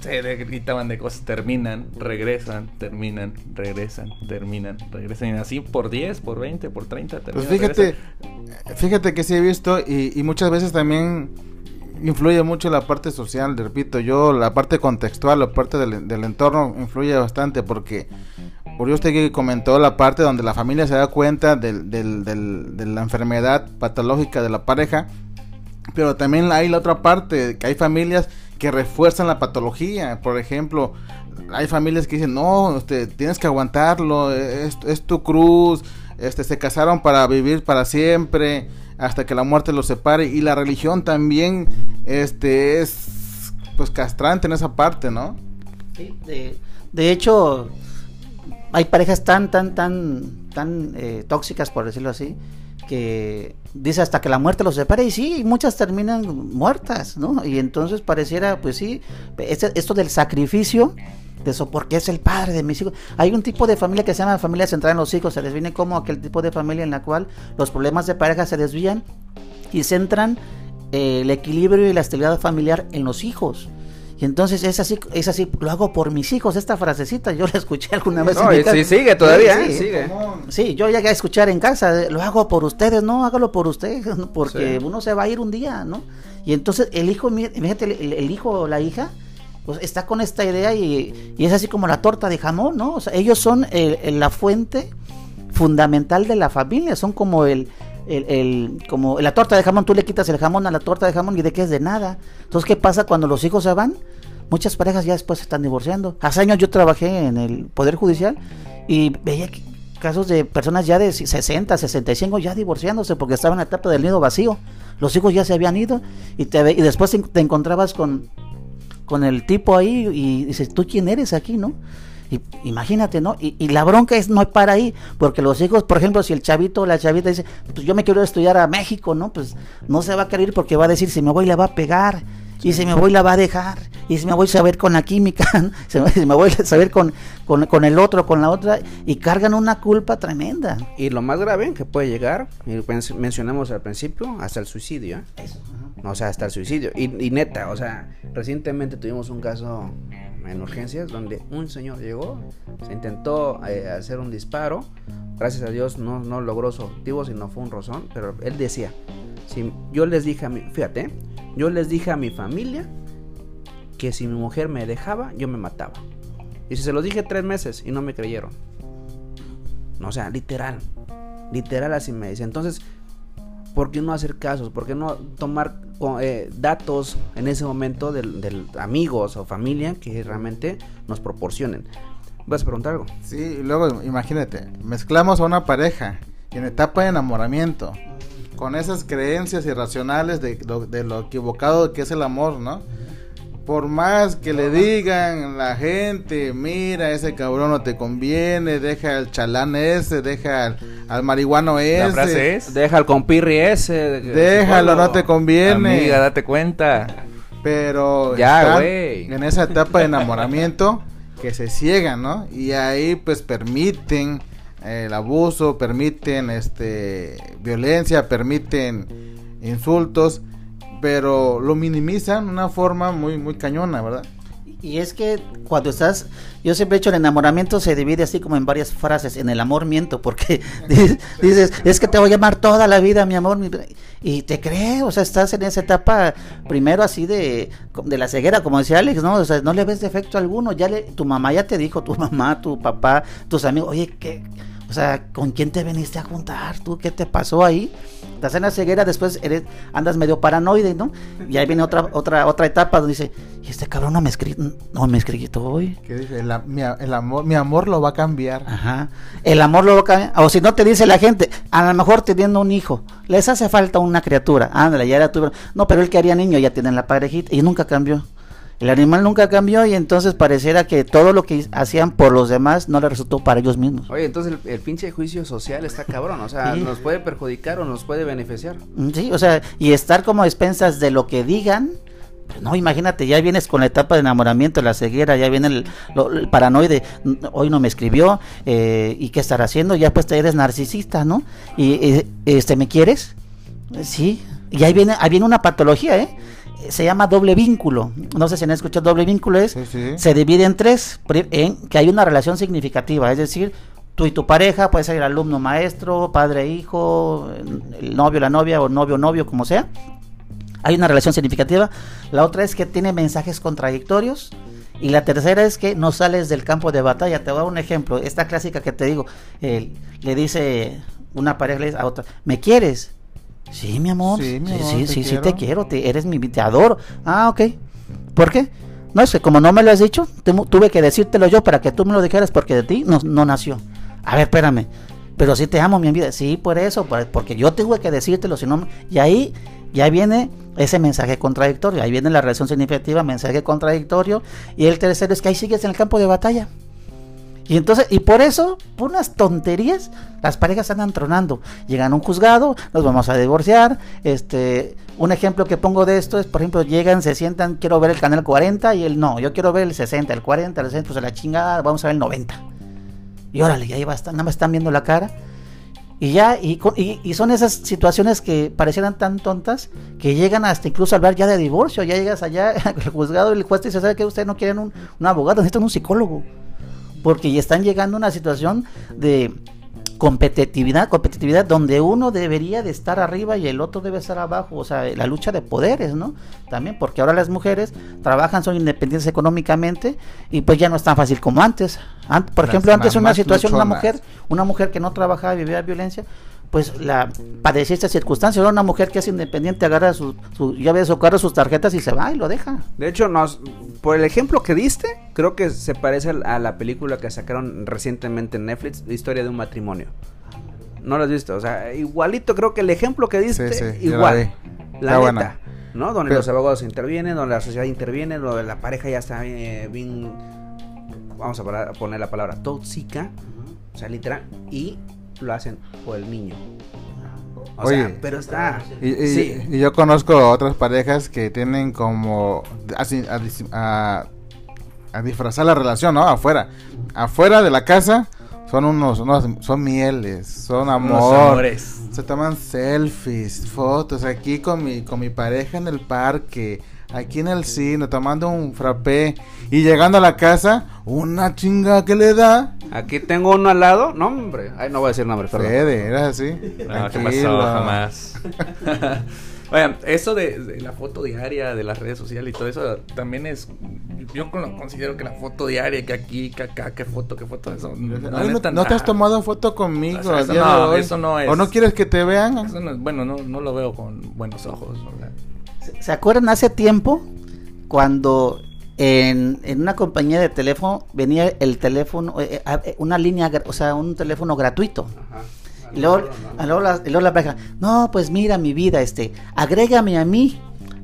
se gritaban de cosas, terminan, regresan, terminan, regresan, terminan, regresan. Y así por 10, por 20, por 30, terminan. Pues fíjate, fíjate que sí he visto y, y muchas veces también influye mucho la parte social, repito, yo la parte contextual, la parte del, del entorno influye bastante porque por usted que comentó la parte donde la familia se da cuenta del, de la enfermedad patológica de la pareja, pero también hay la otra parte, que hay familias que refuerzan la patología, por ejemplo, hay familias que dicen, no, este, tienes que aguantarlo, es, es tu cruz, este, se casaron para vivir para siempre, hasta que la muerte los separe, y la religión también este, es pues castrante en esa parte, ¿no? Sí, de, de hecho, hay parejas tan, tan, tan, tan eh, tóxicas, por decirlo así, que dice hasta que la muerte los separe y sí, muchas terminan muertas, ¿no? Y entonces pareciera, pues sí, este, esto del sacrificio, de eso, porque es el padre de mis hijos. Hay un tipo de familia que se llama familia centrada en los hijos, se les viene como aquel tipo de familia en la cual los problemas de pareja se desvían y centran eh, el equilibrio y la estabilidad familiar en los hijos. Y entonces es así, es así, lo hago por mis hijos, esta frasecita, yo la escuché alguna vez. No, sí, sigue todavía, sí, ¿eh? sigue. Sí, yo llegué a escuchar en casa, lo hago por ustedes, no, hágalo por ustedes, porque uno se va a ir un día, ¿no? Y entonces el hijo, fíjate, el, hijo o la hija, pues está con esta idea y, es así como la torta de jamón, ¿no? O sea, ellos son la fuente fundamental de la familia, son como el, el, el, como la torta de jamón, tú le quitas el jamón a la torta de jamón y de qué es de nada. Entonces, ¿qué pasa cuando los hijos se van? Muchas parejas ya después se están divorciando. Hace años yo trabajé en el Poder Judicial y veía casos de personas ya de 60, 65 ya divorciándose porque estaban en la etapa del nido vacío. Los hijos ya se habían ido y, te, y después te encontrabas con, con el tipo ahí y dices, ¿tú quién eres aquí, no? imagínate, ¿no? Y, la bronca es no para ahí, porque los hijos, por ejemplo, si el chavito o la chavita dice, pues yo me quiero estudiar a México, ¿no? Pues no se va a querer porque va a decir, si me voy le va a pegar, y si me voy la va a dejar, y si me voy a saber con la química, si me voy a saber con, con, el otro, con la otra, y cargan una culpa tremenda. Y lo más grave que puede llegar, y mencionamos al principio, hasta el suicidio. ¿eh? Eso. O sea, hasta el suicidio. Y, y neta, o sea, recientemente tuvimos un caso en urgencias donde un señor llegó, se intentó eh, hacer un disparo, gracias a Dios no, no logró su objetivo, sino fue un rozón, pero él decía, si yo les dije a mi, fíjate, yo les dije a mi familia que si mi mujer me dejaba, yo me mataba. Y si se los dije tres meses y no me creyeron. O sea, literal. Literal así me dice. Entonces, ¿por qué no hacer casos? ¿Por qué no tomar eh, datos en ese momento de amigos o familia que realmente nos proporcionen? ¿Vas a preguntar algo? Sí, luego imagínate, mezclamos a una pareja en etapa de enamoramiento con esas creencias irracionales de de lo equivocado que es el amor, ¿no? Por más que le digan la gente, mira, ese cabrón no te conviene, deja al chalán ese, deja al, al marihuano ese. La frase es. Deja al compirri ese. Déjalo, no te conviene. Amiga, date cuenta. Pero Ya, güey. en esa etapa de enamoramiento que se ciegan, ¿no? Y ahí pues permiten eh, el abuso, permiten este violencia, permiten insultos, pero lo minimizan de una forma muy muy cañona, ¿verdad? Y es que cuando estás, yo siempre he dicho el enamoramiento se divide así como en varias frases, en el amor miento, porque dices, es que te voy a amar toda la vida, mi amor, y te crees, o sea, estás en esa etapa primero así de, de la ceguera, como decía Alex, ¿no? O sea, no le ves defecto alguno, ya le, tu mamá ya te dijo, tu mamá, tu papá, tus amigos, oye, ¿qué? O sea, ¿con quién te veniste a juntar? ¿Tú qué te pasó ahí? Estás en la ceguera, después eres, andas medio paranoide, ¿no? Y ahí viene otra, otra, otra etapa donde dice, y este cabrón no me escribió, no me escribió hoy. Que dice, el, a- mi, a- el amor, mi amor lo va a cambiar. Ajá. El amor lo cambia. O si no te dice la gente, a lo mejor teniendo un hijo, les hace falta una criatura. Ándale, ya era tu. No, pero él que haría niño, ya tienen la parejita. Y nunca cambió. El animal nunca cambió y entonces pareciera que todo lo que hacían por los demás no le resultó para ellos mismos. Oye, entonces el, el pinche juicio social está cabrón. O sea, Sí. nos puede perjudicar o nos puede beneficiar. Mm, Sí, o sea, y estar como a expensas de lo que digan. pues no, imagínate, ya vienes con la etapa de enamoramiento, la ceguera, ya viene el, lo- el paranoide, "Mm, hoy no me escribió, eh, ¿y qué estará haciendo? Ya pues te eres narcisista, ¿no? Y eh, este, ¿me quieres? Sí, y ahí viene, ahí viene una patología, ¿eh? Se llama doble vínculo. No sé si han escuchado doble vínculo es Sí, sí. se divide en tres, en que hay una relación significativa, es decir, tú y tu pareja, puede ser alumno maestro, padre hijo, el novio la novia o novio novio como sea. Hay una relación significativa. La otra es que tiene mensajes contradictorios. Y la tercera es que no sales del campo de batalla. Te voy a dar un ejemplo. Esta clásica que te digo. eh, le dice una pareja le dice a otra, ¿me quieres? Sí, mi amor. Sí, Sí, mi sí, amor, sí, te sí, quiero. te quiero. Te, eres mi, te adoro. Ah, ok. ¿Por qué? No, es que como no me lo has dicho, tu- tuve que decírtelo yo para que tú me lo dijeras porque de ti no, no nació. A ver, espérame. Pero sí te amo, mi vida. Sí, por eso, por- porque yo tuve que decírtelo, si no... Y ahí ya viene ese mensaje contradictorio. Ahí viene la relación significativa, mensaje contradictorio. Y el tercero es que ahí sigues en el campo de batalla. Y entonces, y por eso, por unas tonterías, las parejas andan tronando. Llegan a un juzgado, nos vamos a divorciar. Este, un ejemplo que pongo de esto es, por ejemplo, llegan, se sientan, quiero ver el canal 40 y él no, yo quiero ver el 60, el 40, el 60, pues a la chingada, vamos a ver el 90. Y órale, ahí va, nada más están viendo la cara. Y ya, y, y, y son esas situaciones que parecieran tan tontas que llegan hasta incluso a hablar ya de divorcio. Ya llegas allá al juzgado y el juez te dice, ¿sabe que Ustedes no quieren un, un abogado, necesitan un psicólogo porque ya están llegando a una situación de competitividad, competitividad donde uno debería de estar arriba y el otro debe estar abajo, o sea, la lucha de poderes, ¿no? También porque ahora las mujeres trabajan, son independientes económicamente y pues ya no es tan fácil como antes. An- por Las ejemplo, antes una situación, una mujer, una mujer que no trabajaba y vivía violencia, pues la padecía esta circunstancia, ahora una mujer que es independiente agarra su, su llave de su carro, sus tarjetas y se va y lo deja. De hecho, nos, por el ejemplo que diste, creo que se parece a la película que sacaron recientemente en Netflix, Historia de un matrimonio. No lo has visto, o sea, igualito creo que el ejemplo que diste, Sí, la igual. La, Está neta, buena. ¿no? Donde Pero- los abogados intervienen, donde la sociedad interviene, donde la pareja ya está eh, bien, vamos a poner la palabra tóxica, o sea, literal, y lo hacen por el niño. O sea, Oye. pero está. Y, y- sí. y yo conozco otras parejas que tienen como así, a, dis- a- a disfrazar la relación, ¿no? Afuera. Afuera de la casa son unos, unos- son mieles, son amor. amores. Se toman selfies, fotos aquí con mi con mi pareja en el parque, aquí en el cine tomando un frappé y llegando a la casa, una chinga que le da. Aquí tengo uno al lado. No, hombre. Ay, no voy a decir nombre, perdón. Fede, era así. No, ¿qué pasó? Jamás. Oigan, eso de, de la foto diaria, de las redes sociales y todo eso, también es. Yo con- considero que la foto diaria, que aquí, que acá, que foto, que foto, eso. Ay, no, neta, no te has tomado foto conmigo. O sea, eso no, eso no es- ¿O no quieres que te vean? Eso no es- bueno, no, no lo veo con buenos ojos. ¿verdad? ¿Se acuerdan hace tiempo cuando en, en una compañía de teléfono venía el teléfono, eh, eh, una línea, o sea, un teléfono gratuito? Ajá. Y luego, y luego la, y luego la pareja, no, pues mira mi vida, este, agrégame a mí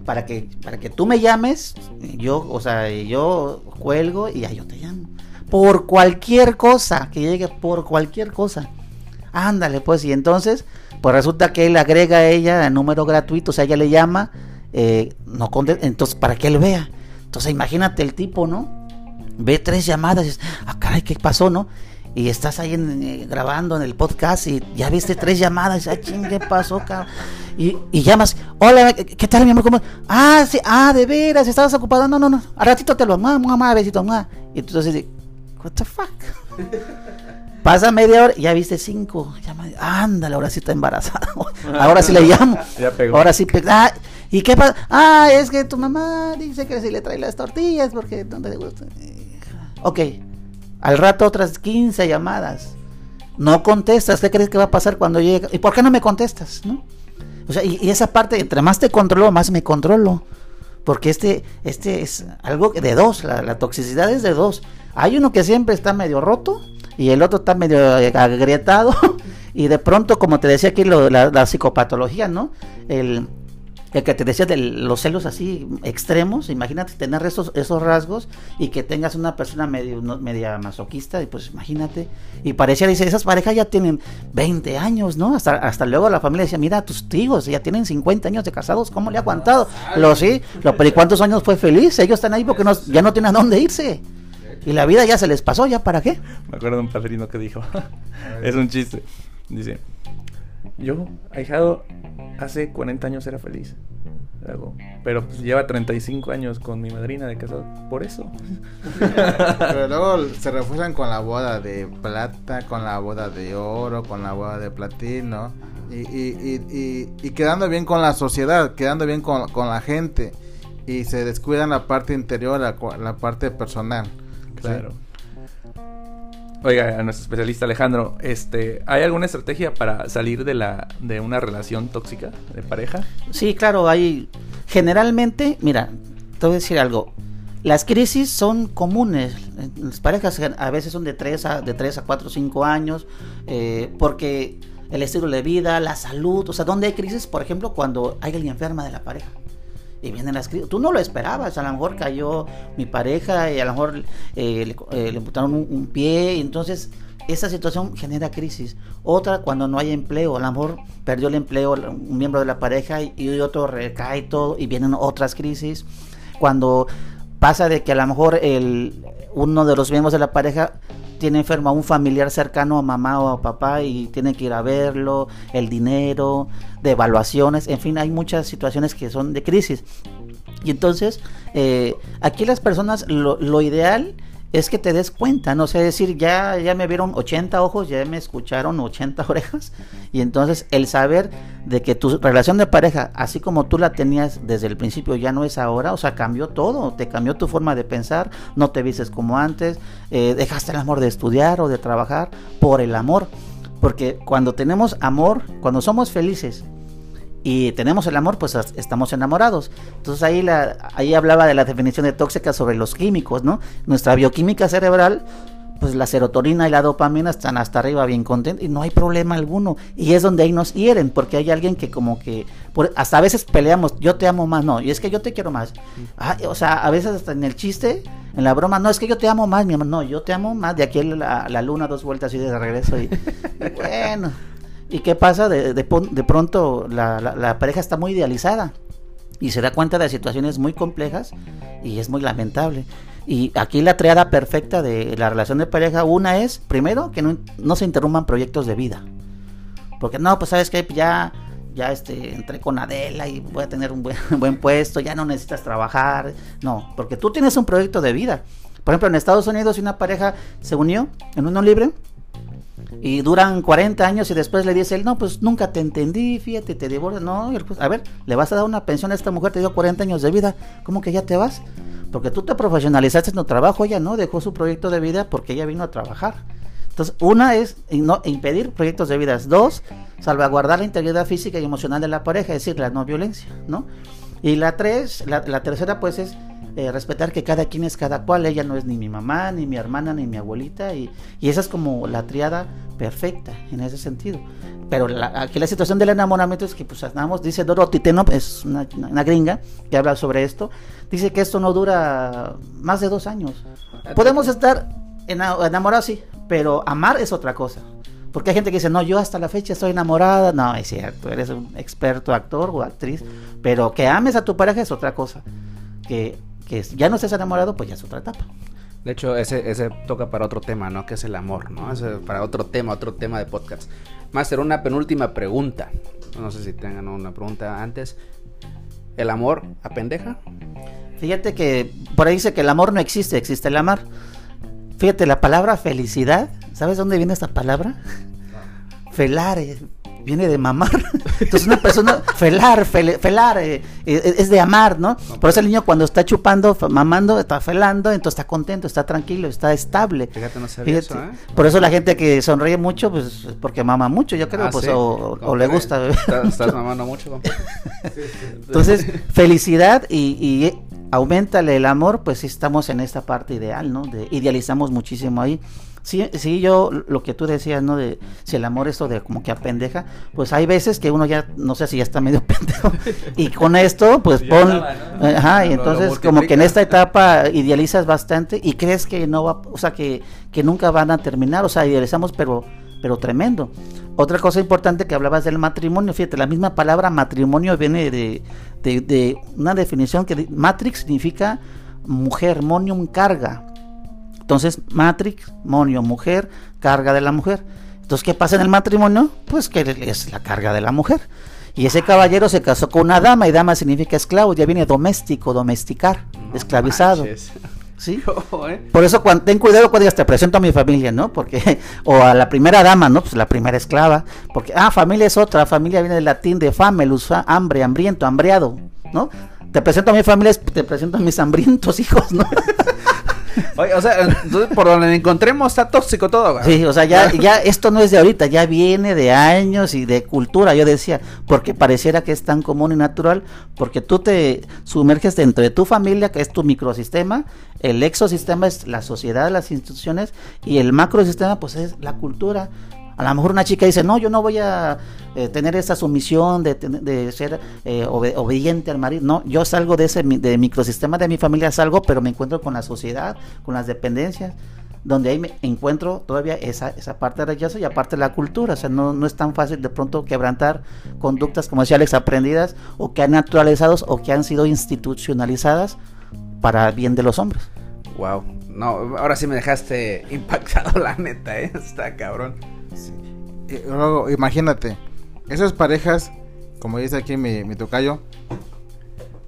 para que, para que tú me llames, yo, o sea, yo cuelgo y ya yo te llamo. Por cualquier cosa, que llegue por cualquier cosa. Ándale, pues, y entonces, pues resulta que él agrega a ella el número gratuito, o sea, ella le llama, eh, no entonces, para que él vea. Entonces, imagínate el tipo, ¿no? Ve tres llamadas y dice, ah, caray, ¿qué pasó, no? y estás ahí eh, grabando en el podcast y ya viste tres llamadas, y, ching, ¿qué pasó, cabrón? Y, llamas, hola, ¿qué tal, mi amor? ¿Cómo? Ah, sí, ah, de veras, estabas ocupado. No, no, no, a ratito te lo mamá, mamá, besito, mamá. Y entonces, what the fuck? Pasa media hora y ya viste cinco llamadas. Ándale, ahora sí está embarazada. ahora sí le llamo. Ya pegó. Ahora sí Ah, ¿Y qué pasa? Ah, es que tu mamá dice que si le trae las tortillas porque no te gusta. Ok, al rato otras 15 llamadas. No contestas. ¿Qué crees que va a pasar cuando llega? ¿Y por qué no me contestas? ¿No? O sea, y, esa parte, entre más te controlo, más me controlo. Porque este, este es algo de dos. La, toxicidad es de dos. Hay uno que siempre está medio roto y el otro está medio agrietado. y de pronto, como te decía aquí, la, la, psicopatología, ¿no? El, el que te decía de los celos así extremos, imagínate tener esos, esos rasgos y que tengas una persona medio, media masoquista, y pues imagínate, y parecía, dice, esas parejas ya tienen 20 años, ¿no? Hasta, hasta luego la familia decía, mira, tus tíos ya tienen 50 años de casados, ¿cómo le ha aguantado? Lo sí, lo, pero ¿y cuántos años fue feliz? Ellos están ahí porque no, ya no tienen a dónde irse. Y la vida ya se les pasó, ¿ya para qué? Me acuerdo de un padrino que dijo, es un chiste, dice, yo, ahijado, hace 40 años era feliz. Pero pues lleva 35 años con mi madrina de casado. Por eso. Pero luego se refuerzan con la boda de plata, con la boda de oro, con la boda de platino. Y, y, y, y quedando bien con la sociedad, quedando bien con, con, la gente. Y se descuidan la parte interior, la, la parte personal. Claro. Oiga, a nuestro especialista Alejandro, este, ¿hay alguna estrategia para salir de la de una relación tóxica de pareja? Sí, claro, hay generalmente, mira, te voy a decir algo. Las crisis son comunes. Las parejas a veces son de 3 a, de 3 a 4 o 5 años, eh, porque el estilo de vida, la salud, o sea, ¿dónde hay crisis? Por ejemplo, cuando hay alguien enferma de la pareja y vienen las crisis. Tú no lo esperabas, a lo mejor cayó mi pareja y a lo mejor eh, le, eh, le, un, un, pie, entonces esa situación genera crisis. Otra, cuando no hay empleo, a lo mejor perdió el empleo un miembro de la pareja y, otro recae todo y vienen otras crisis. Cuando pasa de que a lo mejor el, uno de los miembros de la pareja tiene enfermo a un familiar cercano a mamá o a papá y tiene que ir a verlo, el dinero, de evaluaciones, en fin, hay muchas situaciones que son de crisis. Y entonces, eh, aquí las personas, lo, lo ideal es que te des cuenta, no sé decir, ya, ya me vieron 80 ojos, ya me escucharon 80 orejas, y entonces el saber de que tu relación de pareja, así como tú la tenías desde el principio, ya no es ahora, o sea, cambió todo, te cambió tu forma de pensar, no te vistes como antes, eh, dejaste el amor de estudiar o de trabajar por el amor, porque cuando tenemos amor, cuando somos felices, y tenemos el amor, pues estamos enamorados. Entonces ahí, la, ahí hablaba de la definición de tóxica sobre los químicos, ¿no? Nuestra bioquímica cerebral, pues la serotonina y la dopamina están hasta arriba bien contentos y no hay problema alguno. Y es donde ahí nos hieren, porque hay alguien que como que, hasta a veces peleamos, yo te amo más, no, y es que yo te quiero más. Ah, o sea, a veces hasta en el chiste, en la broma, no, es que yo te amo más, mi amor, no, yo te amo más, de aquí a la, la luna dos vueltas y de regreso. y bueno. ¿Y qué pasa? De, de, pronto la, la, pareja está muy idealizada y se da cuenta de situaciones muy complejas y es muy lamentable. Y aquí la triada perfecta de la relación de pareja, una es, primero, que no, no se interrumpan proyectos de vida. Porque no, pues sabes que ya, ya este, entré con Adela y voy a tener un buen, buen puesto, ya no necesitas trabajar. No, porque tú tienes un proyecto de vida. Por ejemplo, en Estados Unidos, si una pareja se unió en uno libre, y duran 40 años y después le dice él, no, pues nunca te entendí, fíjate, te divorcias. No, pues, a ver, le vas a dar una pensión a esta mujer, te dio 40 años de vida, ¿cómo que ya te vas? Porque tú te profesionalizaste en tu trabajo, ella no, dejó su proyecto de vida porque ella vino a trabajar. Entonces, una es no, impedir proyectos de vida. Dos, salvaguardar la integridad física y emocional de la pareja, es decir, la no violencia, ¿no? Y la tres, la, la tercera pues es eh, respetar que cada quien es cada cual, ella no es ni mi mamá, ni mi hermana, ni mi abuelita, y, y esa es como la triada perfecta en ese sentido. Pero la, aquí la situación del enamoramiento es que, pues, andamos, dice Dorothy Tenop, es una, una, gringa que habla sobre esto, dice que esto no dura más de dos años. Podemos estar enamorados, sí, pero amar es otra cosa. Porque hay gente que dice, no, yo hasta la fecha estoy enamorada. No, es cierto, eres un experto actor o actriz, pero que ames a tu pareja es otra cosa. Que que ya no estés enamorado, pues ya es otra etapa. De hecho, ese, ese toca para otro tema, ¿no? Que es el amor, ¿no? Ese para otro tema, otro tema de podcast. Master, una penúltima pregunta. No sé si tengan una pregunta antes. ¿El amor apendeja? Fíjate que por ahí dice que el amor no existe, existe el amar. Fíjate, la palabra felicidad, ¿sabes dónde viene esta palabra? Felare, viene de mamar. Entonces una persona, felar, felar, eh, eh, es de amar, ¿no? Por eso el niño cuando está chupando, mamando, está felando, entonces está contento, está tranquilo, está estable. Fíjate, no sabía eso, ¿eh? Por eso la gente que sonríe mucho, pues es porque mama mucho, yo creo, ah, pues, o, le gusta. Estás, mamando mucho, Entonces, felicidad y, y aumentale el amor, pues estamos en esta parte ideal, ¿no? De, idealizamos muchísimo ahí. Sí, sí, yo lo que tú decías, ¿no? De si el amor esto de como que apendeja, pues hay veces que uno ya, no sé si ya está medio pendejo. y con esto, pues pon. Ajá, y entonces como que en esta etapa idealizas bastante y crees que no va, o sea, que, que nunca van a terminar, o sea, idealizamos, pero pero tremendo. Otra cosa importante que hablabas del matrimonio, fíjate, la misma palabra matrimonio viene de, de, de una definición que matrix significa mujer, monium carga. Entonces, matrix, monio, mujer, carga de la mujer. Entonces, ¿qué pasa en el matrimonio? Pues que es la carga de la mujer. Y ese caballero se casó con una dama y dama significa esclavo, ya viene doméstico, domesticar, esclavizado. ¿Sí? ¿eh? Por eso cuando, ten cuidado cuando digas te presento a mi familia, ¿no? Porque, o a la primera dama, ¿no? Pues la primera esclava. Porque, ah, familia es otra, familia viene del latín de famelus, hambre, hambriento, hambriado, ¿no? Te presento a mi familia, te presento a mis hambrientos hijos, ¿no? Oye, o sea, entonces por donde encontremos está tóxico todo, güey. Sí, o sea, ya, ya esto no es de ahorita, ya viene de años y de cultura, yo decía, porque pareciera que es tan común y natural, porque tú te sumerges dentro de tu familia, que es tu microsistema, el exosistema es la sociedad, las instituciones, y el macrosistema, pues es la cultura. A lo mejor una chica dice, no, yo no voy a eh, tener esa sumisión de, de ser eh, obediente al marido. No, yo salgo de ese de microsistema de mi familia, salgo, pero me encuentro con la sociedad, con las dependencias, donde ahí me encuentro todavía esa, esa parte de rechazo y aparte la cultura. O sea, no, no es tan fácil de pronto quebrantar conductas, como decía Alex, aprendidas o que han naturalizados o que han sido institucionalizadas para bien de los hombres. Wow, no, ahora sí me dejaste impactado, la neta, ¿eh? está cabrón. Luego, imagínate, esas parejas, como dice aquí mi, tocayo,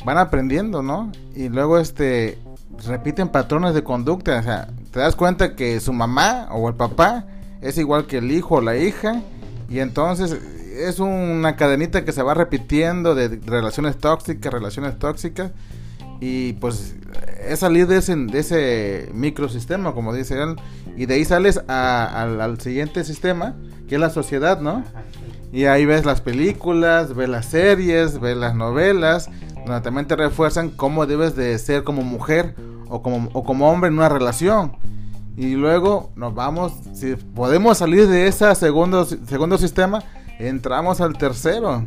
van aprendiendo, ¿no? Y luego este repiten patrones de conducta, o sea, te das cuenta que su mamá o el papá es igual que el hijo o la hija y entonces es una cadenita que se va repitiendo de relaciones tóxicas, relaciones tóxicas y pues es salir de ese, de ese microsistema, como dice él, y de ahí sales al, siguiente sistema, que es la sociedad, ¿no? Y ahí ves las películas, ves las series, ves las novelas, donde también te refuerzan cómo debes de ser como mujer o como, o como hombre en una relación. Y luego nos vamos, si podemos salir de ese segundo, segundo sistema, entramos al tercero.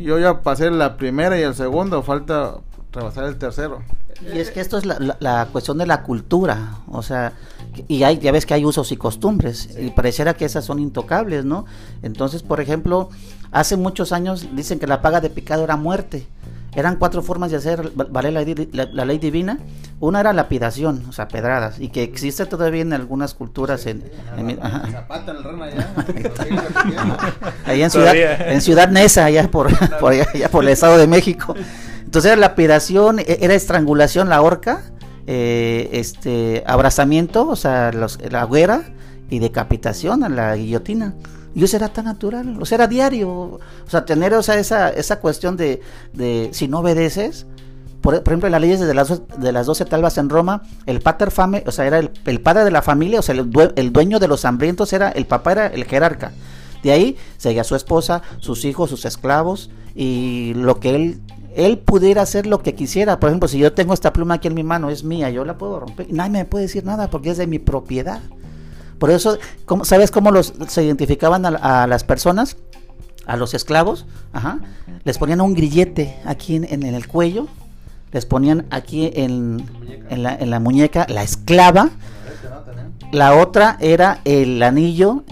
Yo ya pasé la primera y el segundo, falta rebasar el tercero. Y es que esto es la, cuestión de la cultura, o sea, y hay, ya ves que hay usos y costumbres, y pareciera que esas son intocables, ¿no? Entonces, por ejemplo, hace muchos años dicen que la paga de pecado era muerte. Eran cuatro formas de hacer valer la, ley divina. Una era lapidación, o sea, pedradas, y que existe todavía en algunas culturas. en, allá en Ciudad, en Ciudad Neza, allá por, por, allá por el Estado de México. Entonces era lapidación, e, era estrangulación, la horca, eh, este, abrazamiento, o sea, la hoguera y decapitación a la guillotina. Y eso era tan natural, o sea, era diario. O sea, tener o sea, esa, esa cuestión de, de si no obedeces, por, ejemplo, en las leyes de las, de las 12 talvas en Roma, el pater fame, o sea, era el, padre de la familia, o sea, el, el, dueño de los hambrientos era, el papá era el jerarca. De ahí seguía su esposa, sus hijos, sus esclavos, y lo que él él pudiera hacer lo que quisiera. Por ejemplo, si yo tengo esta pluma aquí en mi mano, es mía, yo la puedo romper. Nadie me puede decir nada porque es de mi propiedad. Por eso, ¿cómo, ¿sabes cómo los, se identificaban a, las personas? A los esclavos. Ajá. Les ponían un grillete aquí en, el cuello. Les ponían aquí en, en, la, en la muñeca la esclava. La otra era el anillo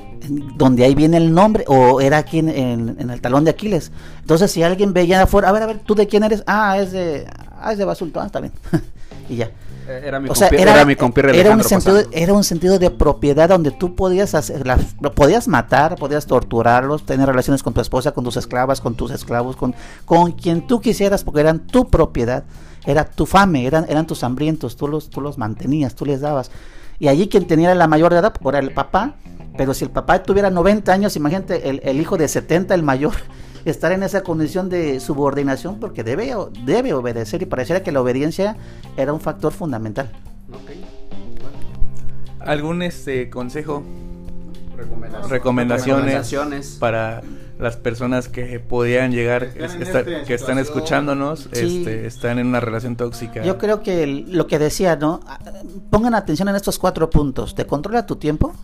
donde ahí viene el nombre, o era aquí en, el talón de Aquiles. Entonces, si alguien veía afuera, a ver, a ver, ¿tú de quién eres? Ah, es de, ah, es de Basulto, ah, está bien. y ya. Eh, era mi, o sea, era, mi era un sentido era un sentido de propiedad donde tú podías hacer lo podías matar podías torturarlos tener relaciones con tu esposa con tus esclavas con tus esclavos con con quien tú quisieras porque eran tu propiedad era tu fame eran eran tus hambrientos tú los tú los mantenías tú les dabas y allí quien tenía la mayor edad era el papá pero si el papá tuviera 90 años, imagínate el, hijo de 70, el mayor, estar en esa condición de subordinación porque debe, debe obedecer y pareciera que la obediencia era un factor fundamental. ¿Algún este consejo? Recomendaciones, para las personas que podían llegar, que están, este escuchándonos, este, están en una relación tóxica. Yo creo que lo que decía, ¿no? Pongan atención en estos cuatro puntos. ¿Te controla tu tiempo?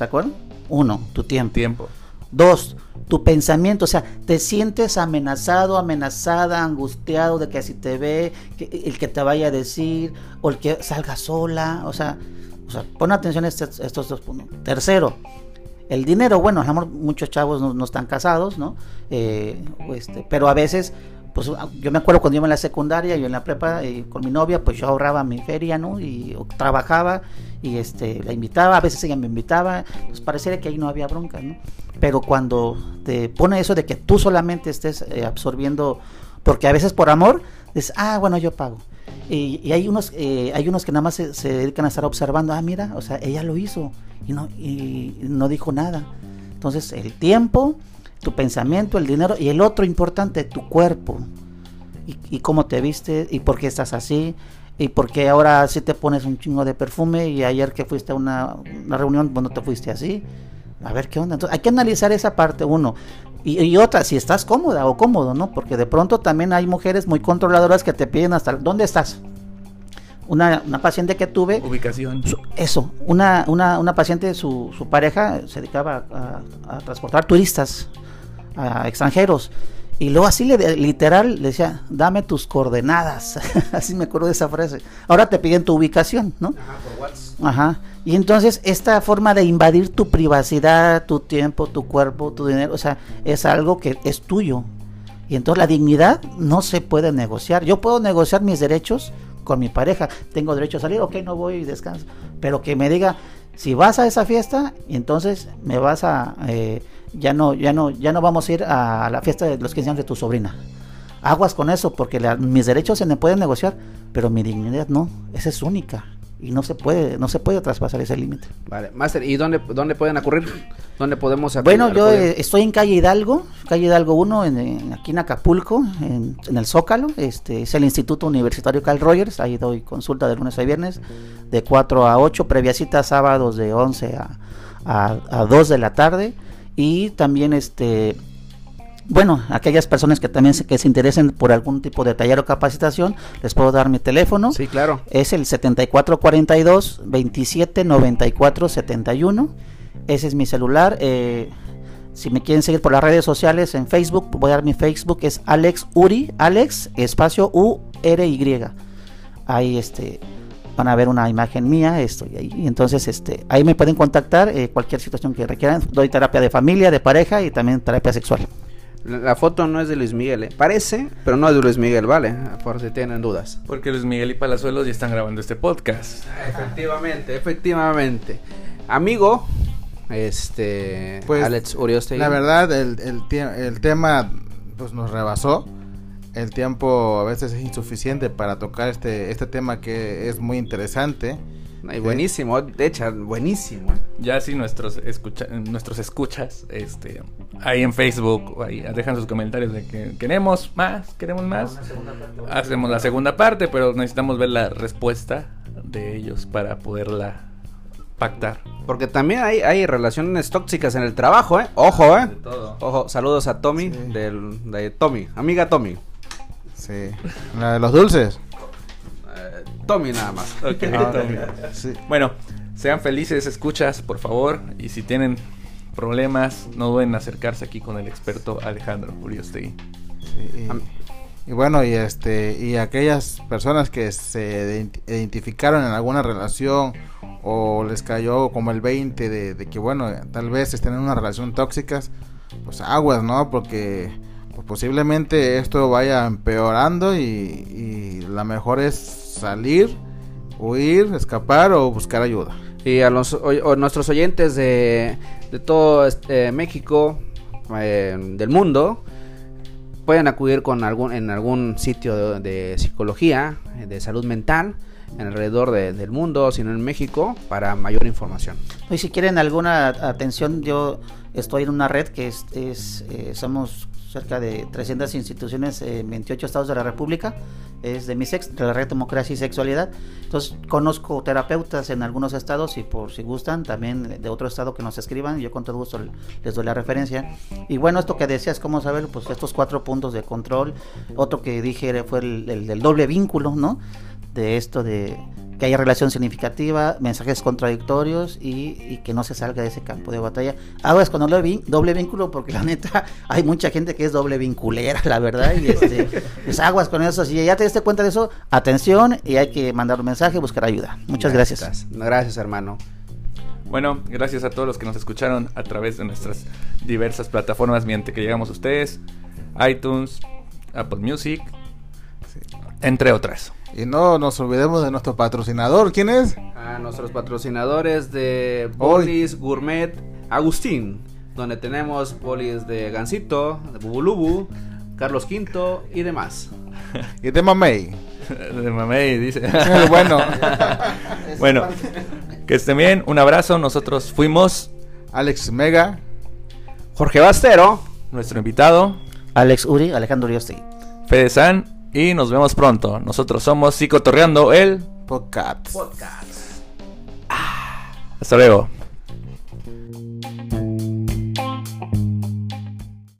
¿Se acuerdan? Uno, tu tiempo. Tiempo. Dos, tu pensamiento, o sea, te sientes amenazado, amenazada, angustiado de que si te ve, el que te vaya a decir, o el que salga sola, o sea, o sea pon atención a estos, estos dos puntos. Tercero, el dinero, bueno, muchos chavos no, están casados, ¿no? Eh, este, pero a veces pues yo me acuerdo cuando iba en la secundaria, yo en la prepa eh, con mi novia, pues yo ahorraba mi feria, ¿no? Y trabajaba y este la invitaba, a veces ella me invitaba, pues pareciera que ahí no había bronca, ¿no? Pero cuando te pone eso de que tú solamente estés eh, absorbiendo, porque a veces por amor, dices, ah, bueno, yo pago. Y, hay unos eh, hay unos que nada más se, se, dedican a estar observando, ah, mira, o sea, ella lo hizo y no, y no dijo nada. Entonces, el tiempo tu pensamiento, el dinero y el otro importante, tu cuerpo. Y, cómo te viste y por qué estás así y por qué ahora sí te pones un chingo de perfume y ayer que fuiste a una, reunión, cuando te fuiste así. A ver qué onda. Entonces, hay que analizar esa parte, uno. Y, otra, si estás cómoda o cómodo, ¿no? Porque de pronto también hay mujeres muy controladoras que te piden hasta, ¿dónde estás? Una, una paciente que tuve. Ubicación. eso, una, una, una paciente, su, su pareja se dedicaba a transportar turistas a extranjeros. Y luego así le, literal le decía, dame tus coordenadas. así me acuerdo de esa frase. Ahora te piden tu ubicación, ¿no? Ajá, Y entonces esta forma de invadir tu privacidad, tu tiempo, tu cuerpo, tu dinero, o sea, es algo que es tuyo. Y entonces la dignidad no se puede negociar. Yo puedo negociar mis derechos con mi pareja. Tengo derecho a salir, ok, no voy y descanso. Pero que me diga, si vas a esa fiesta, entonces me vas a... Eh, ya no, ya no, ya no vamos a ir a la fiesta de los 15 años de tu sobrina. Aguas con eso, porque mis derechos se me pueden negociar, pero mi dignidad no, esa es única y no se puede, no se puede traspasar ese límite. Vale, Master, ¿y dónde, dónde pueden ocurrir? ¿Dónde podemos acudir? Bueno, yo eh, estoy en calle Hidalgo, calle Hidalgo 1, en, aquí en Acapulco, en, el Zócalo, este es el Instituto Universitario Carl Rogers, ahí doy consulta de lunes a viernes, de 4 a 8, previa cita sábados de 11 a, a, a 2 de la tarde y también este bueno, aquellas personas que también se, que se interesen por algún tipo de taller o capacitación, les puedo dar mi teléfono. Sí, claro. Es el 7442 279471. Ese es mi celular. Eh, si me quieren seguir por las redes sociales en Facebook, voy a dar mi Facebook, es Alex Uri, Alex, espacio U R Y. Ahí este van a ver una imagen mía, estoy ahí. Y entonces, este, ahí me pueden contactar eh, cualquier situación que requieran. Doy terapia de familia, de pareja y también terapia sexual. La, foto no es de Luis Miguel, ¿eh? parece, pero no es de Luis Miguel, ¿vale? Por si tienen dudas. Porque Luis Miguel y Palazuelos ya están grabando este podcast. Efectivamente, efectivamente. Amigo, este, pues, Alex Urioste. La verdad, el, el, el tema pues nos rebasó el tiempo a veces es insuficiente para tocar este, este tema que es muy interesante. Y buenísimo, de hecho, buenísimo. Ya si nuestros escucha, nuestros escuchas, este, ahí en Facebook, ahí dejan sus comentarios de que queremos más, queremos más. Hacemos la segunda parte, pero necesitamos ver la respuesta de ellos para poderla pactar. Porque también hay, hay relaciones tóxicas en el trabajo, ¿eh? Ojo, ¿eh? Ojo, saludos a Tommy, del, de Tommy, amiga Tommy. Sí. La de los dulces. Eh, Tommy nada más. Ok, Ah, Tommy. sí. Bueno, sean felices, escuchas, por favor. Y si tienen problemas, no duden en acercarse aquí con el experto Alejandro Uriostegui. Sí, y, y bueno, y este y aquellas personas que se ident- identificaron en alguna relación o les cayó como el 20 de, de que bueno, tal vez estén en una relación tóxicas, pues aguas, ¿no? Porque pues, posiblemente esto vaya empeorando y, y la mejor es salir, huir, escapar o buscar ayuda. Y a los o nuestros oyentes de, de todo este, México, eh, del mundo, pueden acudir con algún en algún sitio de, de psicología, de salud mental, en alrededor de- del mundo, sino en México, para mayor información. Y si quieren alguna atención, yo estoy en una red que es, es, eh, somos cerca de 300 instituciones en 28 estados de la República, es de mi sex, de la red Democracia y Sexualidad. Entonces conozco terapeutas en algunos estados y por si gustan, también de otro estado que nos escriban, yo con todo gusto les doy la referencia. Y bueno, esto que decías, ¿cómo saber? Pues estos cuatro puntos de control. Otro que dije fue el, el del doble vínculo, ¿no? De esto de que haya relación significativa, mensajes contradictorios y, y que no se salga de ese campo de batalla. Aguas con doble, doble vínculo porque la neta hay mucha gente que es doble vinculera, la verdad, y este, pues aguas con eso. Si ya te diste cuenta de eso, atención y hay que mandar un mensaje, buscar ayuda. Muchas gracias. Gracias, gracias hermano. Bueno, gracias a todos los que nos escucharon a través de nuestras diversas plataformas mediante que llegamos a ustedes, iTunes, Apple Music, entre otras. Y no nos olvidemos de nuestro patrocinador, ¿quién es? A nuestros patrocinadores de Hoy. Bolis Gourmet Agustín, donde tenemos bolis de Gansito, de Bubulubu, Carlos V y demás. Y de Mamey. De mamey, dice. bueno, bueno, que estén bien, un abrazo. Nosotros fuimos Alex Mega. Jorge Bastero. nuestro invitado, Alex Uri, Alejandro Uriostegui. Fede San, y nos vemos pronto. Nosotros somos Psicotorreando el. Podcast. Podcast. Hasta luego.